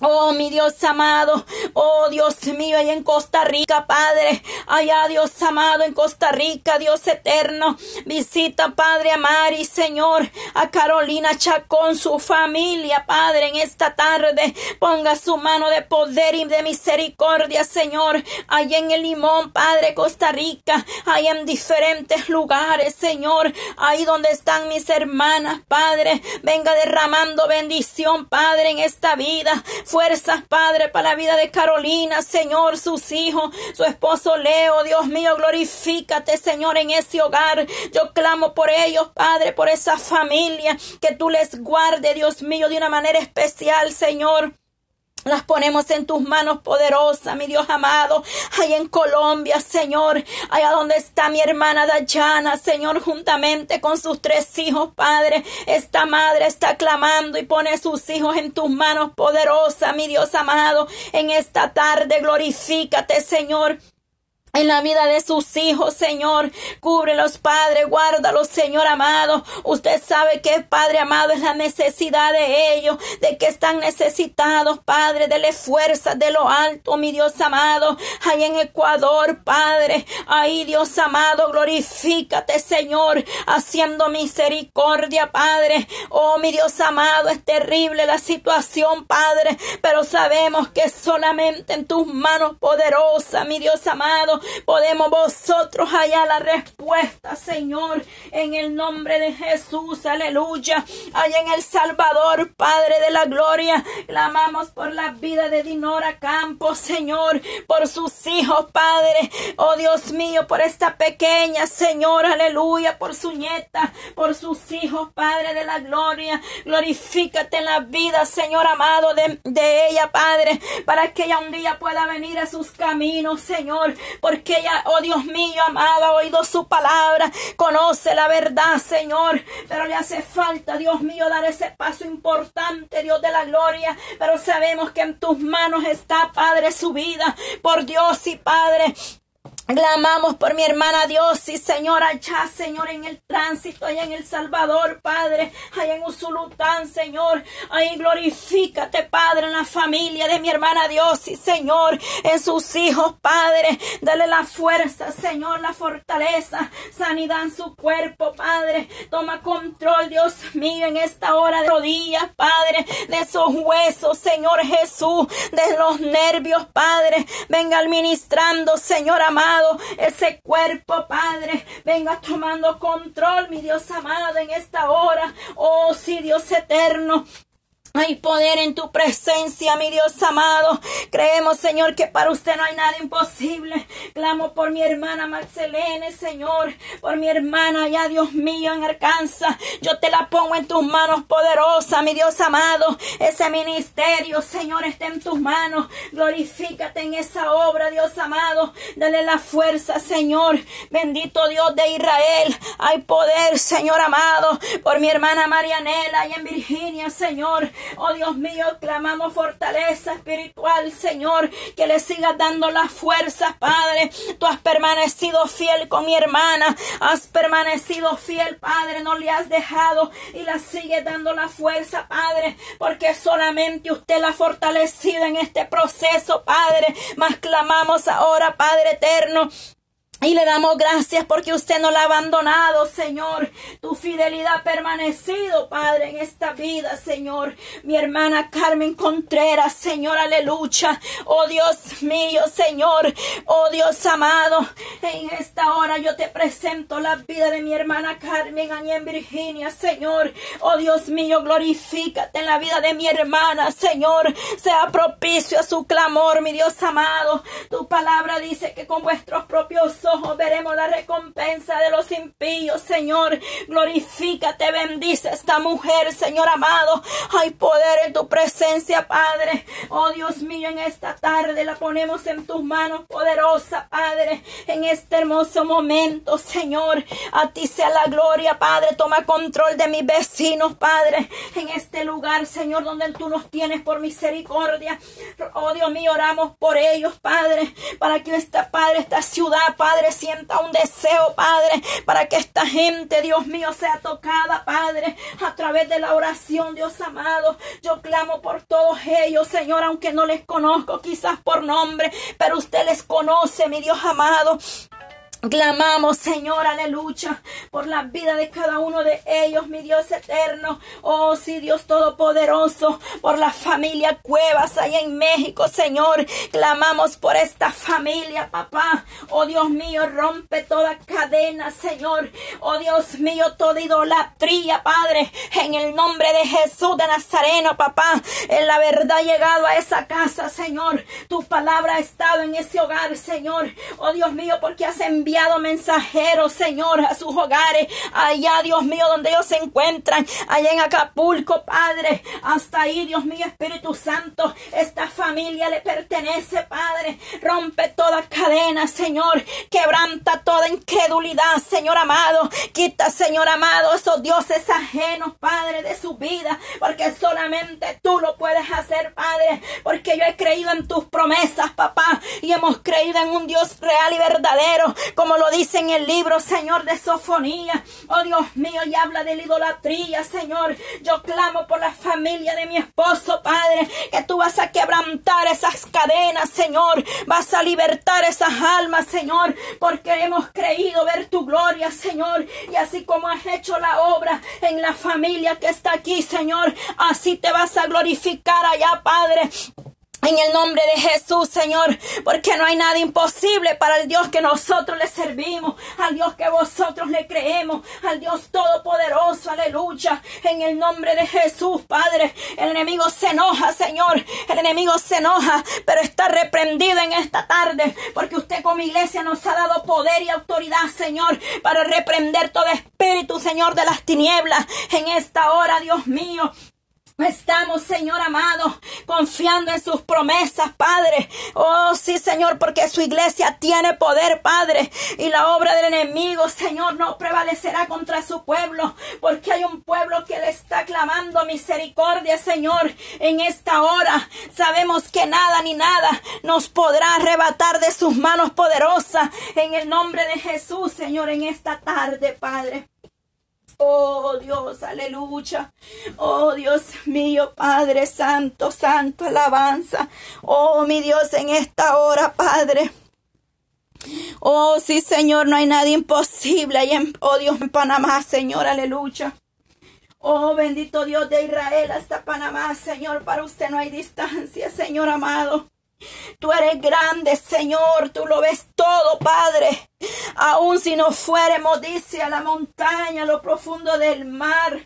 Oh, mi Dios amado, oh Dios mío, allá en Costa Rica, Padre, allá Dios amado en Costa Rica, Dios eterno, visita, Padre, a Mari, Señor, a Carolina Chacón, su familia, Padre, en esta tarde, ponga su mano de poder y de misericordia, Señor, allá en el Limón, Padre, Costa Rica, allá en diferentes lugares, Señor, ahí donde están mis hermanas, Padre, venga derramando bendición, Padre, en esta vida, fuerzas, Padre, para la vida de Carolina, Señor, sus hijos, su esposo Leo, Dios mío, glorifícate, Señor, en ese hogar. Yo clamo por ellos, Padre, por esa familia, que tú les guarde, Dios mío, de una manera especial, Señor. Las ponemos en tus manos poderosas, mi Dios amado. Ahí en Colombia, Señor. Allá donde está mi hermana Dayana, Señor, juntamente con sus tres hijos, Padre. Esta madre está clamando y pone sus hijos en tus manos poderosas, mi Dios amado. En esta tarde, glorifícate, Señor en la vida de sus hijos, Señor. Cúbrelos, Padre, guárdalos, Señor amado. Usted sabe que, Padre amado, es la necesidad de ellos, de que están necesitados, Padre. Dele fuerza de lo alto, mi Dios amado. Ahí en Ecuador, Padre. Ahí, Dios amado, glorifícate, Señor, haciendo misericordia, Padre. Oh, mi Dios amado, es terrible la situación, Padre, pero sabemos que solamente en tus manos poderosas, mi Dios amado, podemos vosotros hallar la respuesta, Señor, en el nombre de Jesús, aleluya. Allá en el Salvador, Padre de la Gloria, clamamos por la vida de Dinora Campos, Señor, por sus hijos, Padre, oh Dios mío, por esta pequeña, Señor, aleluya, por su nieta, por sus hijos, Padre de la Gloria, glorifícate en la vida, Señor amado, de, de ella, Padre, para que ella un día pueda venir a sus caminos, Señor, porque ella, oh Dios mío, amado, ha oído su palabra, conoce la verdad, Señor, pero le hace falta, Dios mío, dar ese paso importante, Dios de la gloria, pero sabemos que en tus manos está, Padre, su vida, por Dios y Padre, Clamamos por mi hermana Dios y Señor allá, Señor, en el tránsito, allá en El Salvador, Padre, allá en Usulután, Señor. Ahí glorifícate, Padre, en la familia de mi hermana Dios y Señor, en sus hijos, Padre. Dale la fuerza, Señor, la fortaleza, sanidad en su cuerpo, Padre. Toma control, Dios mío, en esta hora de rodillas, Padre, de esos huesos, Señor Jesús, de los nervios, Padre. Venga administrando, Señor ese cuerpo, Padre, venga tomando control, mi Dios amado, en esta hora. Oh, sí, Dios eterno. Hay poder en tu presencia, mi Dios amado. Creemos, Señor, que para usted no hay nada imposible. Clamo por mi hermana Marcelene, Señor, por mi hermana, ya Dios mío, en Arkansas. Yo te la pongo en tus manos poderosa, mi Dios amado. Ese ministerio, Señor, está en tus manos. Glorifícate en esa obra, Dios amado. Dale la fuerza, Señor. Bendito Dios de Israel. Hay poder, Señor amado, por mi hermana Marianela y en Virginia, Señor. Oh Dios mío, clamamos fortaleza espiritual, Señor, que le sigas dando las fuerzas, Padre. Tú has permanecido fiel con mi hermana, has permanecido fiel, Padre, no le has dejado y la sigue dando la fuerza, Padre, porque solamente usted la ha fortalecido en este proceso, Padre. Más clamamos ahora, Padre eterno, y le damos gracias porque usted no la ha abandonado, Señor. Tu fidelidad ha permanecido, Padre, en esta vida, Señor. Mi hermana Carmen Contreras, Señor, aleluya. Oh Dios mío, Señor. Oh Dios amado. En esta hora yo te presento la vida de mi hermana Carmen allá en Virginia, Señor. Oh Dios mío, glorifícate en la vida de mi hermana, Señor. Sea propicio a su clamor, mi Dios amado. Tu palabra dice que con vuestros propios ojos veremos la recompensa de los impíos, Señor. Glorifícate, bendice a esta mujer, Señor amado. Hay poder en tu presencia, Padre. Oh Dios mío, en esta tarde la ponemos en tus manos, poderosa, Padre. En este hermoso momento, Señor. A ti sea la gloria, Padre. Toma control de mis vecinos, Padre. En este lugar, Señor, donde tú nos tienes por misericordia. Oh Dios mío, oramos por ellos, Padre. Para que esta, Padre, esta ciudad, Padre sienta un deseo, Padre, para que esta gente, Dios mío, sea tocada, Padre, a través de la oración, Dios amado. Yo clamo por todos ellos, Señor, aunque no les conozco quizás por nombre, pero usted les conoce, mi Dios amado. Clamamos, Señor, aleluya, por la vida de cada uno de ellos, mi Dios eterno. Oh, sí, Dios Todopoderoso, por la familia Cuevas allá en México, Señor. Clamamos por esta familia, papá. Oh, Dios mío, rompe toda cadena, Señor. Oh, Dios mío, toda idolatría, Padre. En el nombre de Jesús de Nazareno, papá. En la verdad llegado a esa casa, Señor. Tu palabra ha estado en ese hogar, Señor. Oh, Dios mío, porque has enviado mensajeros, Señor, a sus hogares, allá, Dios mío, donde ellos se encuentran, allá en Acapulco, Padre, hasta ahí, Dios mío, Espíritu Santo, esta familia le pertenece, Padre, rompe toda cadena, Señor, quebranta toda incredulidad, Señor amado, quita, Señor amado, esos dioses ajenos, Padre, de su vida, porque solamente tú lo puedes hacer, Padre, porque yo he creído en tus promesas, papá, y hemos creído en un Dios real y verdadero, como lo dice en el libro, Señor, de Sofonía. Oh Dios mío, y habla de la idolatría, Señor. Yo clamo por la familia de mi esposo, Padre, que tú vas a quebrantar esas cadenas, Señor. Vas a libertar esas almas, Señor, porque hemos creído ver tu gloria, Señor. Y así como has hecho la obra en la familia que está aquí, Señor, así te vas a glorificar allá, Padre. En el nombre de Jesús, Señor, porque no hay nada imposible para el Dios que nosotros le servimos, al Dios que vosotros le creemos, al Dios todopoderoso, aleluya. En el nombre de Jesús, Padre, el enemigo se enoja, Señor, el enemigo se enoja, pero está reprendido en esta tarde, porque usted como iglesia nos ha dado poder y autoridad, Señor, para reprender todo espíritu, Señor, de las tinieblas en esta hora, Dios mío. Estamos, Señor amado, confiando en sus promesas, Padre. Oh, sí, Señor, porque su iglesia tiene poder, Padre. Y la obra del enemigo, Señor, no prevalecerá contra su pueblo, porque hay un pueblo que le está clamando misericordia, Señor, en esta hora. Sabemos que nada ni nada nos podrá arrebatar de sus manos poderosas. En el nombre de Jesús, Señor, en esta tarde, Padre. Oh Dios, aleluya. Oh Dios mío, Padre Santo, Santo, alabanza. Oh mi Dios, en esta hora, Padre. Oh sí, Señor, no hay nada imposible. Y en, oh Dios, en Panamá, Señor, aleluya. Oh bendito Dios de Israel hasta Panamá, Señor. Para usted no hay distancia, Señor amado. Tú eres grande, Señor, tú lo ves todo, Padre. Aun si nos fuéramos, dice, a la montaña, a lo profundo del mar,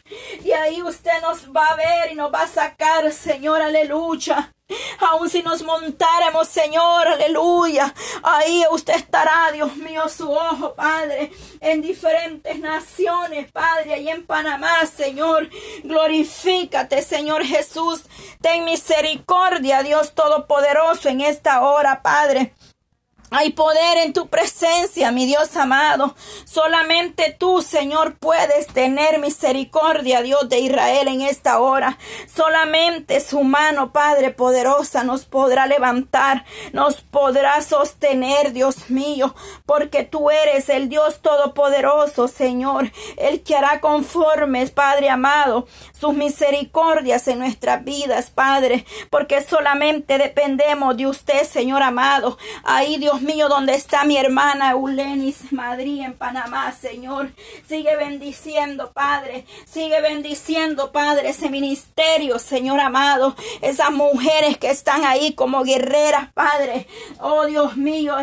y ahí usted nos va a ver y nos va a sacar, Señor, aleluya. Aun si nos montáramos, Señor, aleluya. Ahí usted estará, Dios mío, su ojo, Padre, en diferentes naciones, Padre, ahí en Panamá, Señor. Glorifícate, Señor Jesús. Ten misericordia, Dios Todopoderoso, en esta hora, Padre. Hay poder en tu presencia, mi Dios amado. Solamente tú, Señor, puedes tener misericordia, Dios de Israel, en esta hora. Solamente su mano, Padre poderosa, nos podrá levantar, nos podrá sostener, Dios mío, porque tú eres el Dios todopoderoso, Señor, el que hará conformes, Padre amado, sus misericordias en nuestras vidas, Padre, porque solamente dependemos de usted, Señor amado. Ahí, Dios mío, donde está mi hermana Ulenis Madrid en Panamá, Señor. Sigue bendiciendo, Padre. Sigue bendiciendo, Padre, ese ministerio, Señor amado. Esas mujeres que están ahí como guerreras, Padre. Oh, Dios mío,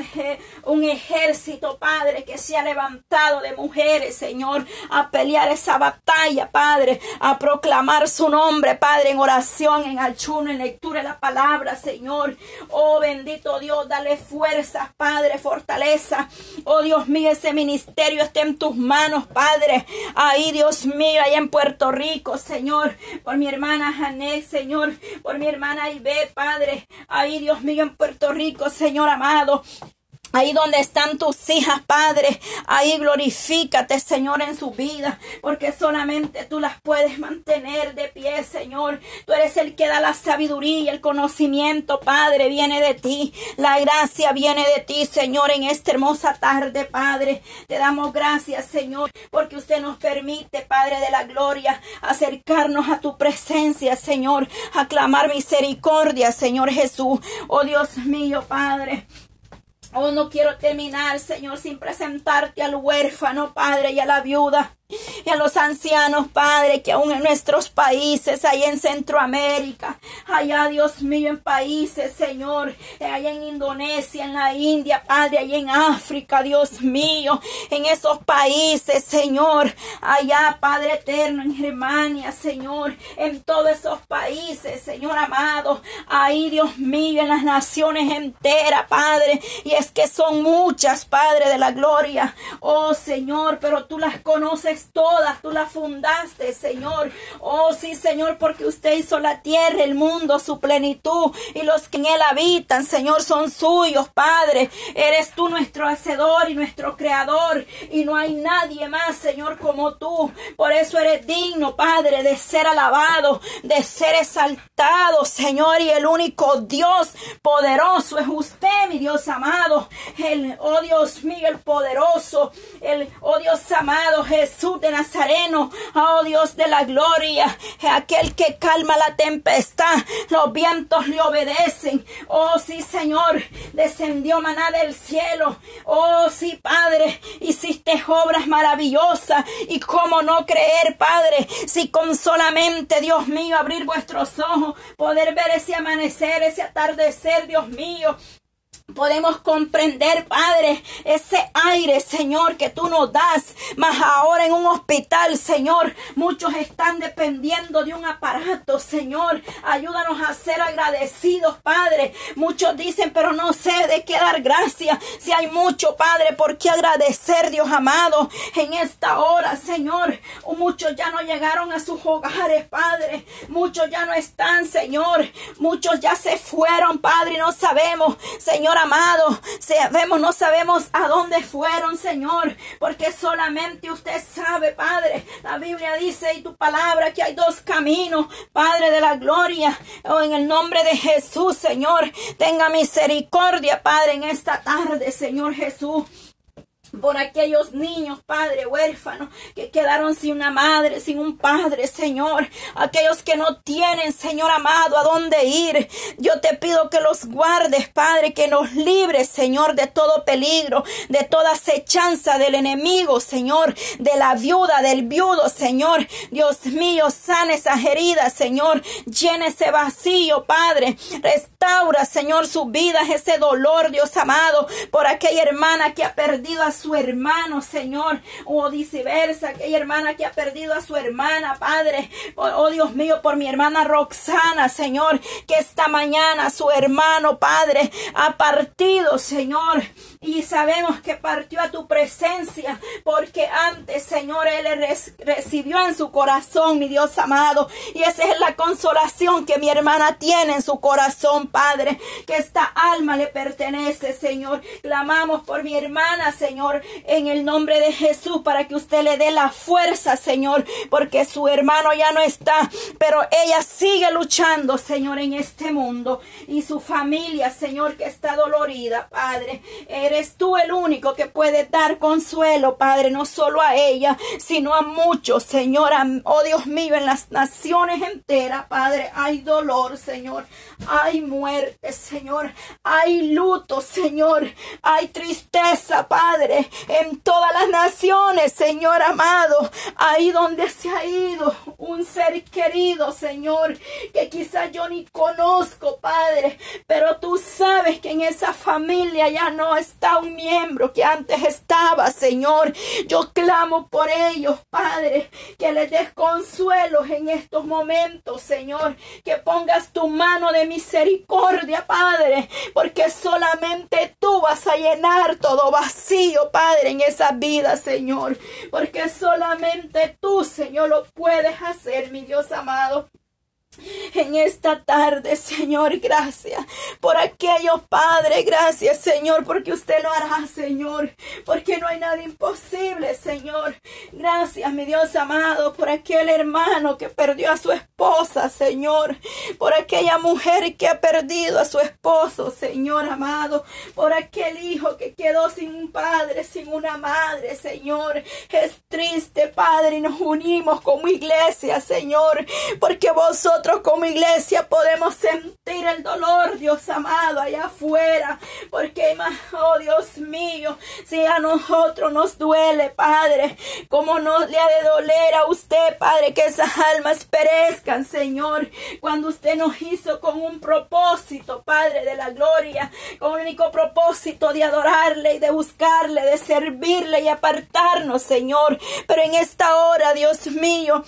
un ejército, Padre, que se ha levantado de mujeres, Señor, a pelear esa batalla, Padre, a proclamar su nombre, Padre, en oración, en ayuno, en lectura de la palabra, Señor. Oh, bendito Dios, dale fuerza Padre, fortaleza. Oh Dios mío, ese ministerio está en tus manos, Padre. Ahí, Dios mío, allá en Puerto Rico, Señor. Por mi hermana Janet, Señor. Por mi hermana Ibe, Padre. Ahí, Dios mío, en Puerto Rico, Señor amado. Ahí donde están tus hijas, Padre, ahí glorifícate, Señor, en su vida, porque solamente tú las puedes mantener de pie, Señor. Tú eres el que da la sabiduría, y el conocimiento, Padre, viene de ti. La gracia viene de ti, Señor, en esta hermosa tarde, Padre. Te damos gracias, Señor, porque usted nos permite, Padre de la gloria, acercarnos a tu presencia, Señor, aclamar misericordia, Señor Jesús. Oh Dios mío, Padre. Oh, no quiero terminar, Señor, sin presentarte al huérfano, Padre, y a la viuda y a los ancianos, Padre, que aún en nuestros países, allá en Centroamérica, allá, Dios mío, en países, Señor, allá en Indonesia, en la India, Padre, allá en África, Dios mío, en esos países, Señor, allá, Padre eterno, en Germania, Señor, en todos esos países, Señor amado, ahí, Dios mío, en las naciones enteras, Padre, y es que son muchas, Padre de la gloria, oh Señor, pero tú las conoces todas, tú las fundaste, Señor. Oh, sí, Señor, porque usted hizo la tierra, el mundo, su plenitud y los que en él habitan, Señor, son suyos, Padre. Eres tú nuestro hacedor y nuestro creador y no hay nadie más, Señor, como tú. Por eso eres digno, Padre, de ser alabado, de ser exaltado, Señor, y el único Dios poderoso es usted, mi Dios amado. El, oh Dios mío, el poderoso, el, oh Dios amado, Jesús de Nazareno, oh Dios de la gloria, aquel que calma la tempestad, los vientos le obedecen. Oh sí, Señor, descendió maná del cielo. Oh sí, Padre, hiciste obras maravillosas. Y cómo no creer, Padre, si con solamente, Dios mío, abrir vuestros ojos, poder ver ese amanecer, ese atardecer, Dios mío, Podemos comprender, Padre, ese aire, Señor, que tú nos das. Mas ahora en un hospital, Señor, muchos están dependiendo de un aparato, Señor. Ayúdanos a ser agradecidos, Padre. Muchos dicen, pero no sé de qué dar gracias. Si hay mucho, Padre, por qué agradecer, Dios amado, en esta hora, Señor. Muchos ya no llegaron a sus hogares, Padre. Muchos ya no están, Señor. Muchos ya se fueron, Padre, y no sabemos, Señor amado, sabemos, no sabemos a dónde fueron, Señor, porque solamente usted sabe, Padre. La Biblia dice y tu palabra que hay dos caminos, Padre de la gloria, oh, en el nombre de Jesús, Señor, tenga misericordia, Padre, en esta tarde, Señor Jesús por aquellos niños, Padre, huérfanos, que quedaron sin una madre, sin un padre, Señor. Aquellos que no tienen, Señor amado, a dónde ir. Yo te pido que los guardes, Padre, que nos libres, Señor, de todo peligro, de toda acechanza del enemigo, Señor, de la viuda, del viudo, Señor. Dios mío, sana esas heridas, Señor. Llena ese vacío, Padre. Restaura, Señor, sus vidas, ese dolor, Dios amado, por aquella hermana que ha perdido a su su hermano, Señor, o viceversa, aquella hermana que ha perdido a su hermana, Padre, oh, oh Dios mío, por mi hermana Roxana, Señor, que esta mañana su hermano, Padre, ha partido, Señor, y sabemos que partió a tu presencia, porque antes, Señor, Él recibió en su corazón, mi Dios amado, y esa es la consolación que mi hermana tiene en su corazón, Padre, que esta alma le pertenece, Señor. Clamamos por mi hermana, Señor, en el nombre de Jesús, para que usted le dé la fuerza, Señor, porque su hermano ya no está, pero ella sigue luchando, Señor, en este mundo, y su familia, Señor, que está dolorida, Padre. Eres tú el único que puede dar consuelo, Padre, no solo a ella, sino a muchos, Señor. Oh Dios mío, en las naciones enteras, Padre, hay dolor, Señor. Hay muerte, Señor. Hay luto, Señor. Hay tristeza, Padre, en todas las naciones, Señor amado. Ahí donde se ha ido un ser querido, Señor, que quizás yo ni conozco, Padre. Pero tú sabes que en esa familia ya no está un miembro que antes estaba, Señor. Yo clamo por ellos, Padre, que les des consuelo en estos momentos, Señor. Que pongas tu mano de misericordia, Padre, porque solamente tú vas a llenar todo vacío, Padre, en esa vida, Señor, porque solamente tú, Señor, lo puedes hacer, mi Dios amado en esta tarde, Señor, gracias por aquello, Padre, gracias, Señor, porque usted lo hará, Señor, porque no hay nada imposible, Señor. Gracias, mi Dios amado, por aquel hermano que perdió a su esposa, Señor, por aquella mujer que ha perdido a su esposo, Señor amado, por aquel hijo que quedó sin un padre, sin una madre, Señor. Es triste, Padre, y nos unimos como iglesia, Señor, porque vosotros como iglesia podemos sentir el dolor, Dios amado, allá afuera. Porque, oh Dios mío, si a nosotros nos duele, Padre, como no le ha de doler a usted, Padre, que esas almas perezcan, Señor, cuando usted nos hizo con un propósito, Padre de la gloria, con un único propósito de adorarle y de buscarle, de servirle y apartarnos, Señor. Pero en esta hora, Dios mío,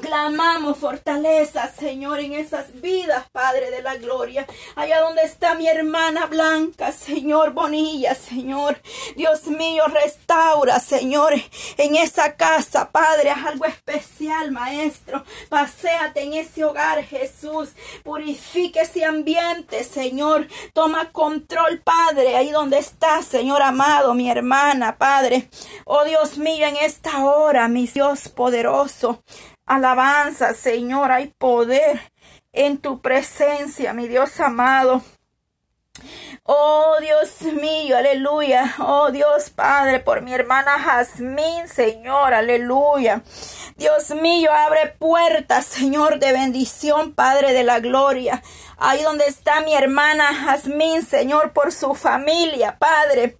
Clamamos fortaleza, Señor, en esas vidas, Padre de la gloria. Allá donde está mi hermana Blanca, Señor, Bonilla, Señor. Dios mío, restaura, Señor, en esa casa, Padre, algo especial, Maestro. Paseate en ese hogar, Jesús. Purifique ese ambiente, Señor. Toma control, Padre, ahí donde está, Señor amado, mi hermana, Padre. Oh Dios mío, en esta hora, mi Dios poderoso. Alabanza, Señor, hay poder en tu presencia, mi Dios amado. Oh Dios mío, aleluya. Oh Dios Padre, por mi hermana Jazmín, Señor, aleluya. Dios mío, abre puertas, Señor, de bendición, Padre de la gloria. Ahí donde está mi hermana Jazmín, Señor, por su familia, Padre.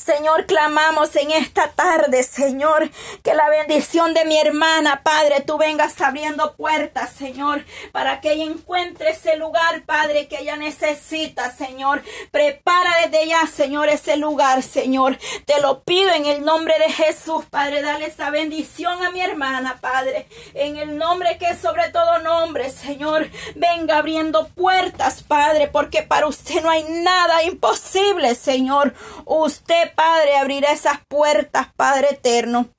Señor, clamamos en esta tarde, Señor, que la bendición de mi hermana, Padre, tú vengas abriendo puertas, Señor, para que ella encuentre ese lugar, Padre, que ella necesita, Señor. Prepara desde ya, Señor, ese lugar, Señor. Te lo pido en el nombre de Jesús, Padre. Dale esa bendición a mi hermana, Padre. En el nombre que es sobre todo nombre, Señor. Venga abriendo puertas, Padre, porque para usted no hay nada imposible, Señor. Usted, Padre, abrirá esas puertas, Padre eterno.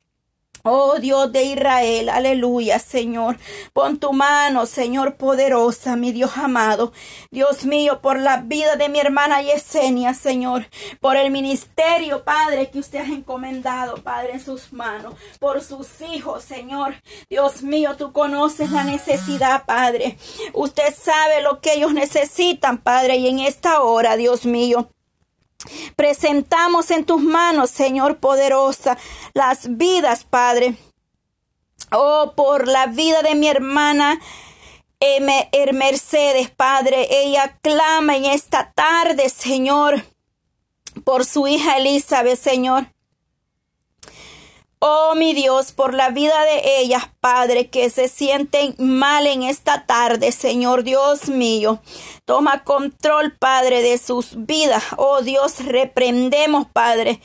Oh Dios de Israel, aleluya, Señor. Pon tu mano, Señor poderosa, mi Dios amado. Dios mío, por la vida de mi hermana Yesenia, Señor. Por el ministerio, Padre, que usted ha encomendado, Padre, en sus manos. Por sus hijos, Señor. Dios mío, tú conoces la necesidad, Padre. Usted sabe lo que ellos necesitan, Padre. Y en esta hora, Dios mío. Presentamos en tus manos, Señor poderosa, las vidas, Padre. Oh, por la vida de mi hermana M. Mercedes, Padre. Ella clama en esta tarde, Señor, por su hija Elizabeth, Señor. Oh mi Dios, por la vida de ellas, Padre, que se sienten mal en esta tarde, Señor Dios mío. Toma control, Padre, de sus vidas. Oh Dios, reprendemos, Padre,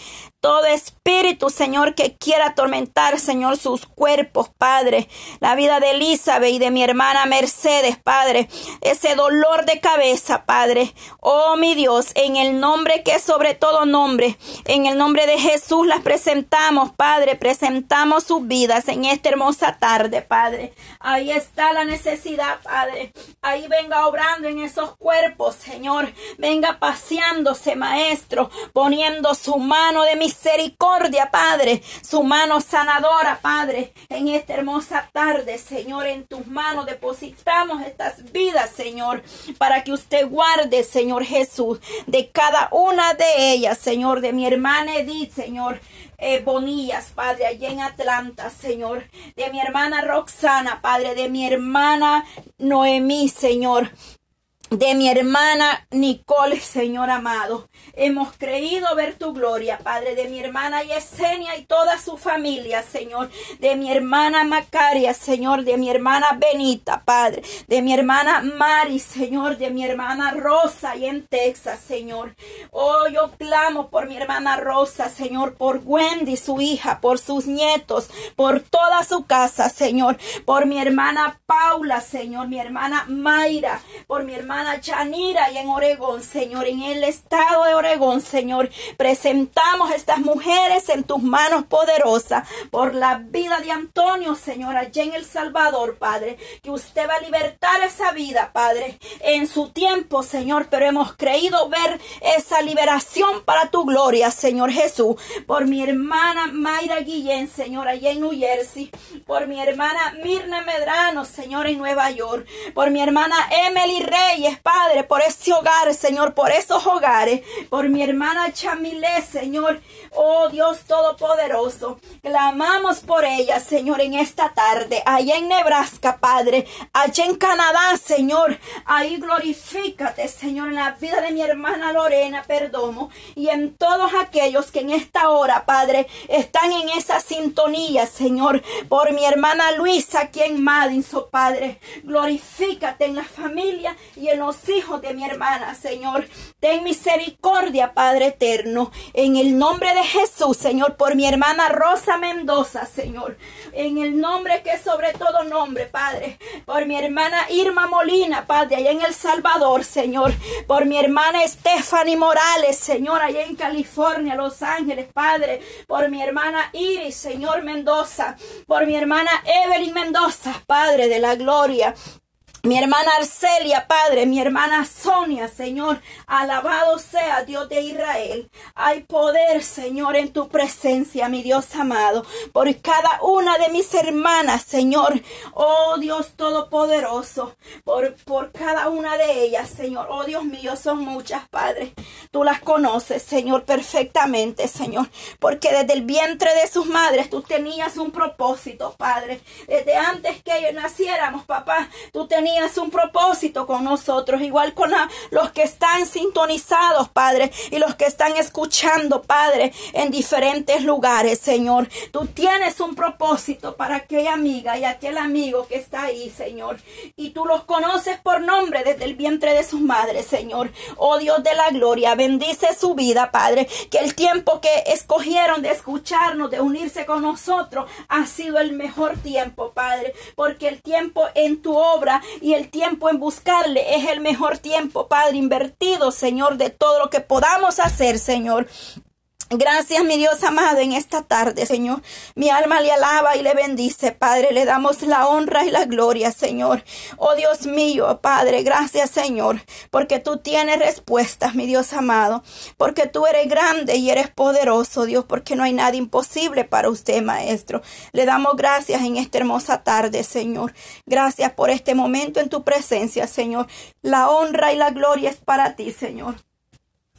todo espíritu, Señor, que quiera atormentar, Señor, sus cuerpos, Padre. La vida de Elizabeth y de mi hermana Mercedes, Padre. Ese dolor de cabeza, Padre. Oh, mi Dios, en el nombre que es sobre todo nombre, en el nombre de Jesús las presentamos, Padre. Presentamos sus vidas en esta hermosa tarde, Padre. Ahí está la necesidad, Padre. Ahí venga obrando en esos cuerpos, Señor. Venga paseándose, Maestro, poniendo su mano de mis misericordia, Padre, su mano sanadora, Padre, en esta hermosa tarde, Señor, en tus manos depositamos estas vidas, Señor, para que usted guarde, Señor Jesús, de cada una de ellas, Señor, de mi hermana Edith, Señor. Eh, Bonillas, Padre, allá en Atlanta, Señor, de mi hermana Roxana, Padre, de mi hermana Noemí, Señor, de mi hermana Nicole, Señor amado. Hemos creído ver tu gloria, Padre, de mi hermana Yesenia y toda su familia, Señor, de mi hermana Macaria, Señor, de mi hermana Benita, Padre, de mi hermana Mari, Señor, de mi hermana Rosa y en Texas, Señor. Oh, yo clamo por mi hermana Rosa, Señor, por Wendy, su hija, por sus nietos, por toda su casa, Señor, por mi hermana Paula, Señor, mi hermana Mayra, por mi hermana hermana Chanira y en Oregón, Señor, en el estado de Oregón, Señor. Presentamos estas mujeres en tus manos poderosas por la vida de Antonio, Señor, allá en El Salvador, Padre. Que usted va a libertar esa vida, Padre, en su tiempo, Señor, pero hemos creído ver esa liberación para tu gloria, Señor Jesús. Por mi hermana Mayra Guillén, Señor, allá en New Jersey. Por mi hermana Mirna Medrano, Señor, en Nueva York. Por mi hermana Emily Reyes Padre, por ese hogar, Señor, por esos hogares, por mi hermana Chamilé, Señor, oh Dios Todopoderoso, clamamos por ella, Señor, en esta tarde, allá en Nebraska, Padre, allá en Canadá, Señor, ahí glorifícate, Señor, en la vida de mi hermana Lorena Perdomo y en todos aquellos que en esta hora, Padre, están en esa sintonía, Señor, por mi hermana Luisa aquí en Madison, Padre, glorifícate en la familia y en los hijos de mi hermana, Señor. Ten misericordia, Padre eterno. En el nombre de Jesús, Señor, por mi hermana Rosa Mendoza, Señor. En el nombre que es sobre todo nombre, Padre. Por mi hermana Irma Molina, Padre, allá en El Salvador, Señor. Por mi hermana Stephanie Morales, Señor, allá en California, Los Ángeles, Padre. Por mi hermana Iris, Señor Mendoza. Por mi hermana Evelyn Mendoza, Padre de la gloria. Mi hermana Arcelia, Padre, mi hermana Sonia, Señor, alabado sea Dios de Israel. Hay poder, Señor, en tu presencia, mi Dios amado, por cada una de mis hermanas, Señor. Oh Dios Todopoderoso, por, por cada una de ellas, Señor. Oh Dios mío, son muchas, Padre. Tú las conoces, Señor, perfectamente, Señor, porque desde el vientre de sus madres tú tenías un propósito, Padre. Desde antes que naciéramos, papá, tú tenías un propósito con nosotros, igual con los que están sintonizados, Padre, y los que están escuchando, Padre, en diferentes lugares, Señor. Tú tienes un propósito para aquella amiga y aquel amigo que está ahí, Señor. Y tú los conoces por nombre desde el vientre de sus madres, Señor. Oh Dios de la gloria, bendice su vida, Padre. Que el tiempo que escogieron de escucharnos, de unirse con nosotros, ha sido el mejor tiempo, Padre. Porque el tiempo en tu obra y el tiempo en buscarle es el mejor tiempo, Padre, invertido, Señor, de todo lo que podamos hacer, Señor. Gracias, mi Dios amado, en esta tarde, Señor. Mi alma le alaba y le bendice, Padre. Le damos la honra y la gloria, Señor. Oh Dios mío, Padre, gracias, Señor, porque tú tienes respuestas, mi Dios amado. Porque tú eres grande y eres poderoso, Dios, porque no hay nada imposible para usted, Maestro. Le damos gracias en esta hermosa tarde, Señor. Gracias por este momento en tu presencia, Señor. La honra y la gloria es para ti, Señor.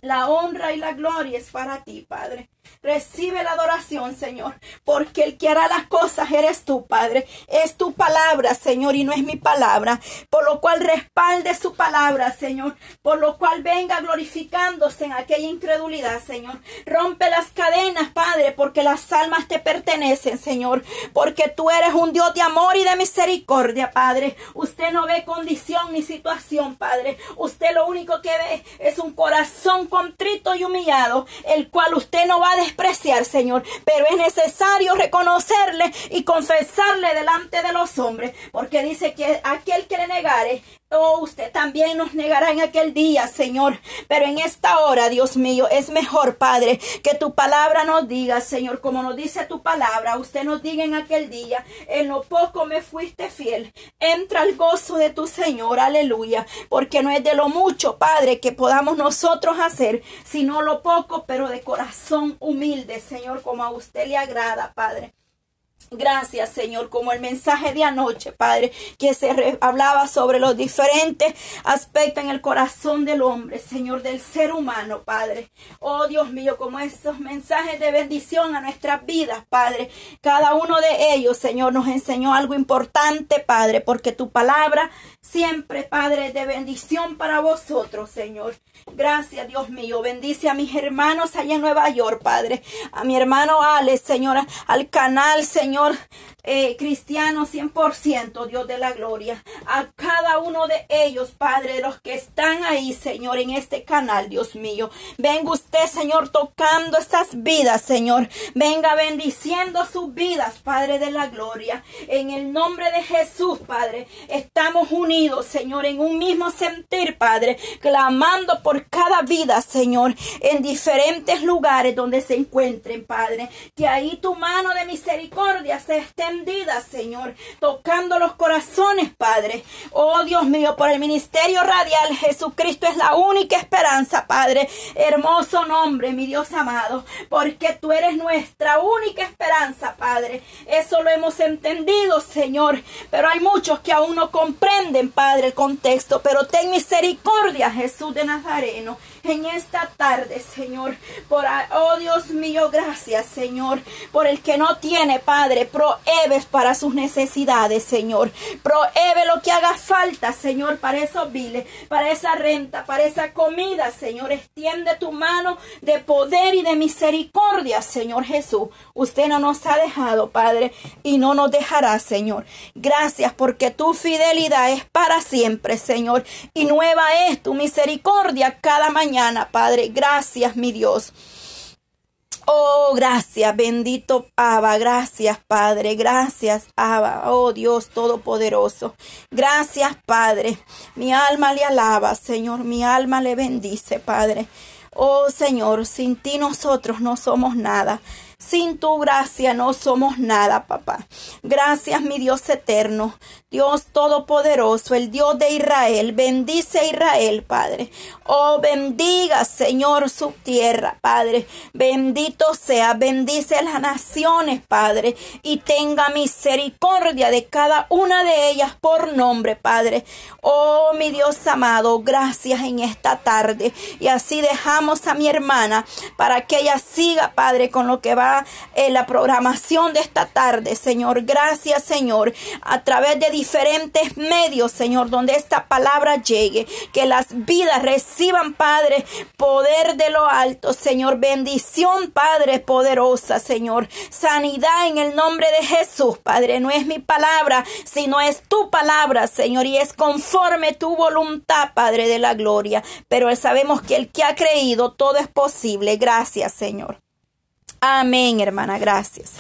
La honra y la gloria es para ti, Padre. Recibe la adoración, Señor, porque el que hará las cosas eres tú, Padre. Es tu palabra, Señor, y no es mi palabra. Por lo cual respalde su palabra, Señor. Por lo cual venga glorificándose en aquella incredulidad, Señor. Rompe las cadenas, Padre, porque las almas te pertenecen, Señor. Porque tú eres un Dios de amor y de misericordia, Padre. Usted no ve condición ni situación, Padre. Usted lo único que ve es un corazón contrito y humillado, el cual usted no va a despreciar, Señor. Pero es necesario reconocerle y confesarle delante de los hombres, porque dice que aquel que le negare, Oh, usted también nos negará en aquel día, Señor. Pero en esta hora, Dios mío, es mejor, Padre, que tu palabra nos diga, Señor, como nos dice tu palabra. Usted nos diga en aquel día, en lo poco me fuiste fiel. Entra al gozo de tu Señor, aleluya. Porque no es de lo mucho, Padre, que podamos nosotros hacer, sino lo poco, pero de corazón humilde, Señor, como a usted le agrada, Padre. Gracias, Señor, como el mensaje de anoche, Padre, que se hablaba sobre los diferentes aspectos en el corazón del hombre, Señor, del ser humano, Padre. Oh, Dios mío, como esos mensajes de bendición a nuestras vidas, Padre. Cada uno de ellos, Señor, nos enseñó algo importante, Padre, porque tu palabra siempre, Padre, de bendición para vosotros, Señor. Gracias, Dios mío. Bendice a mis hermanos allá en Nueva York, Padre. A mi hermano Alex, Señor, al canal, Señor, eh, cristiano 100%, Dios de la gloria. A cada uno de ellos, Padre, los que están ahí, Señor, en este canal, Dios mío. Venga usted, Señor, tocando estas vidas, Señor. Venga bendiciendo sus vidas, Padre de la gloria. En el nombre de Jesús, Padre, estamos unidos, Señor, en un mismo sentir, Padre, clamando por cada vida, Señor, en diferentes lugares donde se encuentren, Padre. Que ahí tu mano de misericordia se esté Señor, tocando los corazones, Padre. Oh Dios mío, por el ministerio radial, Jesucristo es la única esperanza, Padre. Hermoso nombre, mi Dios amado, porque tú eres nuestra única esperanza, Padre. Eso lo hemos entendido, Señor, pero hay muchos que aún no comprenden, Padre, el contexto, pero ten misericordia, Jesús de Nazareno en esta tarde, Señor. Por, oh Dios mío, gracias, Señor, por el que no tiene, Padre, prohíbes para sus necesidades, Señor. Prohíbe lo que haga falta, Señor, para esos viles, para esa renta, para esa comida, Señor. Extiende tu mano de poder y de misericordia, Señor Jesús. Usted no nos ha dejado, Padre, y no nos dejará, Señor. Gracias porque tu fidelidad es para siempre, Señor, y nueva es tu misericordia cada mañana Padre. Gracias, mi Dios. Oh, gracias, bendito Abba, gracias Padre, gracias Abba, oh Dios Todopoderoso, gracias Padre, mi alma le alaba, Señor, mi alma le bendice, Padre. Oh Señor, sin ti nosotros no somos nada. Sin tu gracia no somos nada, papá. Gracias, mi Dios eterno, Dios todopoderoso, el Dios de Israel. Bendice a Israel, Padre. Oh, bendiga, Señor, su tierra, Padre. Bendito sea, bendice las naciones, Padre, y tenga misericordia de cada una de ellas por nombre, Padre. Oh, mi Dios amado, gracias en esta tarde. Y así dejamos a mi hermana para que ella siga, Padre, con lo que va en la programación de esta tarde, Señor. Gracias, Señor, a través de diferentes medios, Señor, donde esta palabra llegue, que las vidas reciban, Padre, poder de lo alto, Señor. Bendición, Padre, poderosa, Señor. Sanidad en el nombre de Jesús, Padre. No es mi palabra, sino es tu palabra, Señor, y es conforme tu voluntad, Padre de la gloria. Pero sabemos que el que ha creído, todo es posible. Gracias, Señor. Amén, hermana. Gracias.